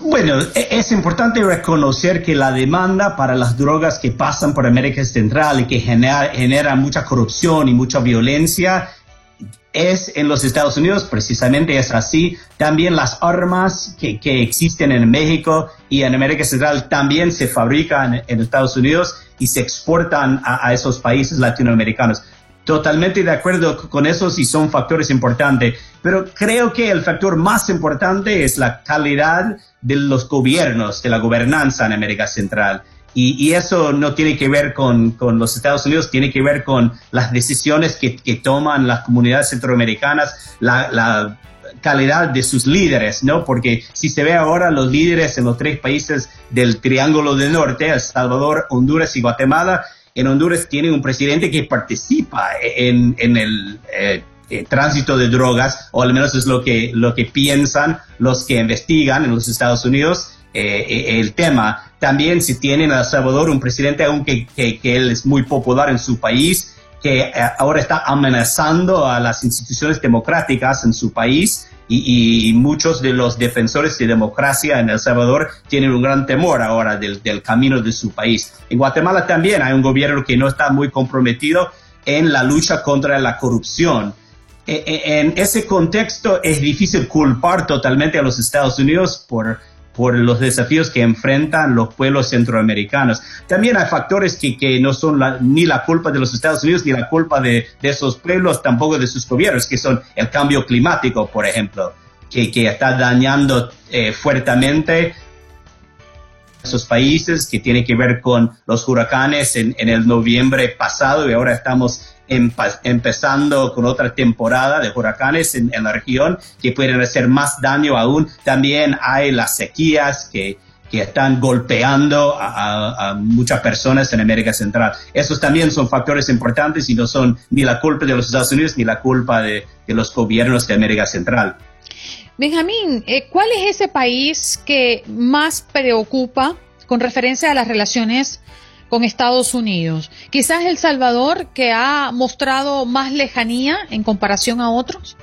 Bueno, e-, es importante reconocer que la demanda para las drogas que pasan por América Central y que genera, mucha corrupción y mucha violencia es en los Estados Unidos, precisamente es así. También las armas que, existen en México y en América Central también se fabrican en Estados Unidos y se exportan a esos países latinoamericanos. Totalmente de acuerdo con eso y son factores importantes, pero creo que el factor más importante es la calidad de los gobiernos, de la gobernanza en América Central. Y, eso no tiene que ver con, los Estados Unidos, tiene que ver con las decisiones que, toman las comunidades centroamericanas, la, calidad de sus líderes, ¿no? Porque si se ve ahora los líderes en los tres países del Triángulo del Norte, El Salvador, Honduras y Guatemala, en Honduras tiene un presidente que participa en, el eh, eh, tránsito de drogas, o al menos es lo que, lo que piensan los que investigan en los Estados Unidos eh, el tema. También si tienen en El Salvador un presidente, aunque que, que él es muy popular en su país, que ahora está amenazando a las instituciones democráticas en su país y, muchos de los defensores de democracia en El Salvador tienen un gran temor ahora del, camino de su país. En Guatemala también hay un gobierno que no está muy comprometido en la lucha contra la corrupción. E, e, en ese contexto es difícil culpar totalmente a los Estados Unidos por por los desafíos que enfrentan los pueblos centroamericanos. También hay factores que, que no son ni la culpa de los Estados Unidos ni la culpa de, de, esos pueblos, tampoco de sus gobiernos, que son el cambio climático, por ejemplo, que, que está dañando eh, fuertemente esos países, que tiene que ver con los huracanes en, en el noviembre pasado y ahora estamos empezando con otra temporada de huracanes en, la región que pueden hacer más daño aún. También hay las sequías que, que están golpeando a, muchas personas en América Central. Esos también son factores importantes y no son ni la culpa de los Estados Unidos ni la culpa de, los gobiernos de América Central. Benjamín, eh, ¿cuál es ese país que más preocupa con referencia a las relaciones con Estados Unidos. Quizás El Salvador que ha mostrado más lejanía en comparación a otros.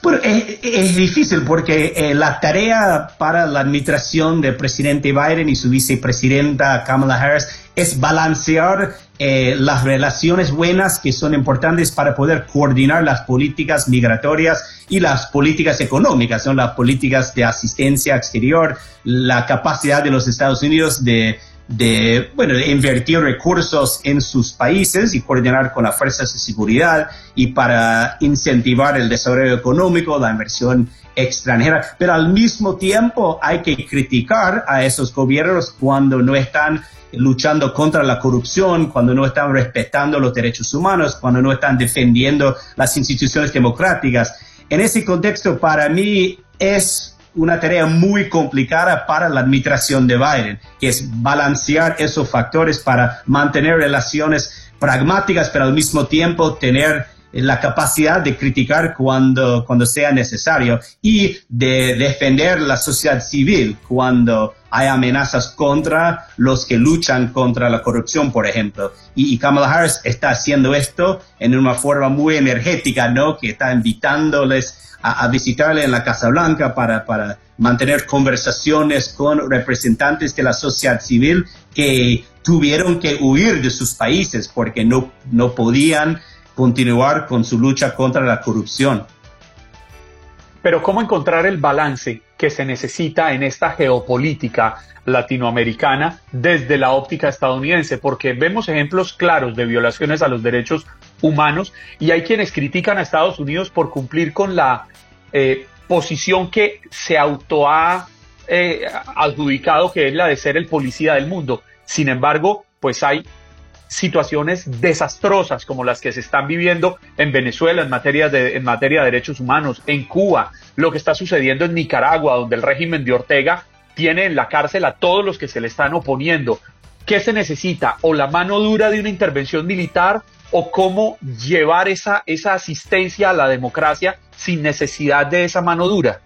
Bueno, es, difícil porque eh, la tarea para la administración del presidente Biden y su vicepresidenta Kamala Harris es balancear eh, las relaciones buenas que son importantes para poder coordinar las políticas migratorias y las políticas económicas, son las políticas de asistencia exterior, la capacidad de los Estados Unidos de de, bueno, invertir recursos en sus países y coordinar con las fuerzas de seguridad y para incentivar el desarrollo económico, la inversión extranjera, pero al mismo tiempo hay que criticar a esos gobiernos cuando no están luchando contra la corrupción, cuando no están respetando los derechos humanos, cuando no están defendiendo las instituciones democráticas. En ese contexto, para mí es una tarea muy complicada para la administración de Biden, que es balancear esos factores para mantener relaciones pragmáticas, pero al mismo tiempo tener la capacidad de criticar cuando, cuando sea necesario y de defender la sociedad civil cuando hay amenazas contra los que luchan contra la corrupción, por ejemplo. Y, Kamala Harris está haciendo esto en una forma muy energética, ¿no? Que está invitándoles a, visitarle en la Casa Blanca para, para mantener conversaciones con representantes de la sociedad civil que tuvieron que huir de sus países porque no, no podían continuar con su lucha contra la corrupción. Pero ¿cómo encontrar el balance que se necesita en esta geopolítica latinoamericana desde la óptica estadounidense? Porque vemos ejemplos claros de violaciones a los derechos humanos y hay quienes critican a Estados Unidos por cumplir con la eh, posición que se auto ha eh, adjudicado, que es la de ser el policía del mundo. Sin embargo, pues hay situaciones desastrosas como las que se están viviendo en Venezuela en materia de, en materia de derechos humanos, en Cuba, lo que está sucediendo en Nicaragua, donde el régimen de Ortega tiene en la cárcel a todos los que se le están oponiendo. ¿Qué se necesita? ¿O la mano dura de una intervención militar o cómo llevar esa, esa asistencia a la democracia sin necesidad de esa mano dura.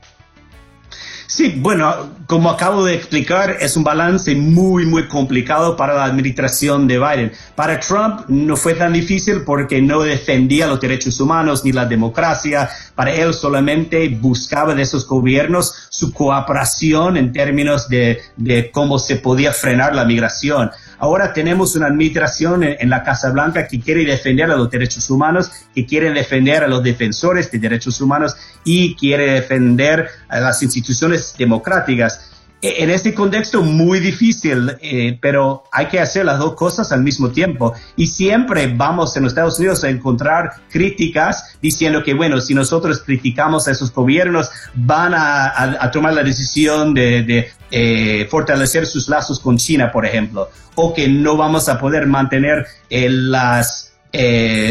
Sí, bueno, como acabo de explicar, es un balance muy, muy complicado para la administración de Biden. Para Trump no fue tan difícil porque no defendía los derechos humanos ni la democracia. Para él solamente buscaba de esos gobiernos su cooperación en términos de, de cómo se podía frenar la migración. Ahora tenemos una administración en, la Casa Blanca que quiere defender a los derechos humanos, que quiere defender a los defensores de derechos humanos y quiere defender a las instituciones democráticas. E, en este contexto muy difícil, eh, pero hay que hacer las dos cosas al mismo tiempo. Y siempre vamos en los Estados Unidos a encontrar críticas diciendo que, bueno, si nosotros criticamos a esos gobiernos, van a, tomar la decisión de, eh, fortalecer sus lazos con China, por ejemplo, o que no vamos a poder mantener eh, las,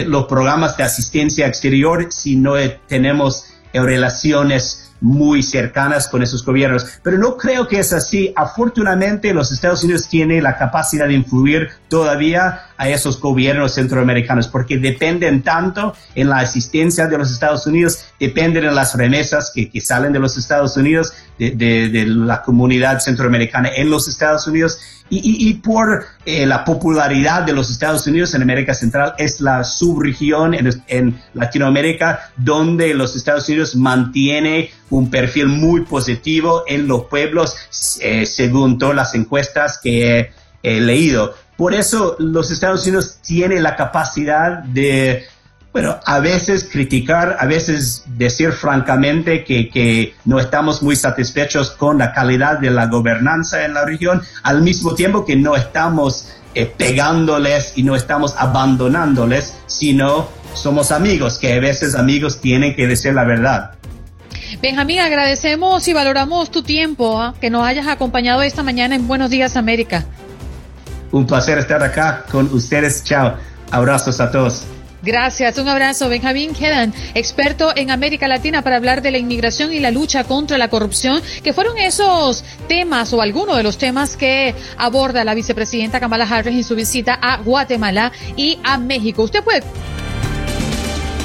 los programas de asistencia exterior si no tenemos relaciones muy cercanas con esos gobiernos. Pero no creo que es así. Afortunadamente, los Estados Unidos tienen la capacidad de influir todavía a esos gobiernos centroamericanos porque dependen tanto en la asistencia de los Estados Unidos, dependen en las remesas que, que salen de los Estados Unidos, de, de, la comunidad centroamericana en los Estados Unidos y, por eh, la popularidad de los Estados Unidos en América Central es la subregión en, Latinoamérica donde los Estados Unidos mantiene un perfil muy positivo en los pueblos eh, según todas las encuestas que he leído. Por eso los Estados Unidos tienen la capacidad de, bueno, a veces criticar, a veces decir francamente que, que, no estamos muy satisfechos con la calidad de la gobernanza en la región, al mismo tiempo que no estamos eh, pegándoles y no estamos abandonándoles, sino somos amigos, que a veces amigos tienen que decir la verdad. Benjamín, agradecemos y valoramos tu tiempo, ¿ah? que nos hayas acompañado esta mañana en Buenos Días América. Un placer estar acá con ustedes. Chao. Abrazos a todos. Gracias, un abrazo. Benjamín Quedan, experto en América Latina para hablar de la inmigración y la lucha contra la corrupción, que fueron esos temas o algunos de los temas que aborda la vicepresidenta Kamala Harris en su visita a Guatemala y a México. Usted puede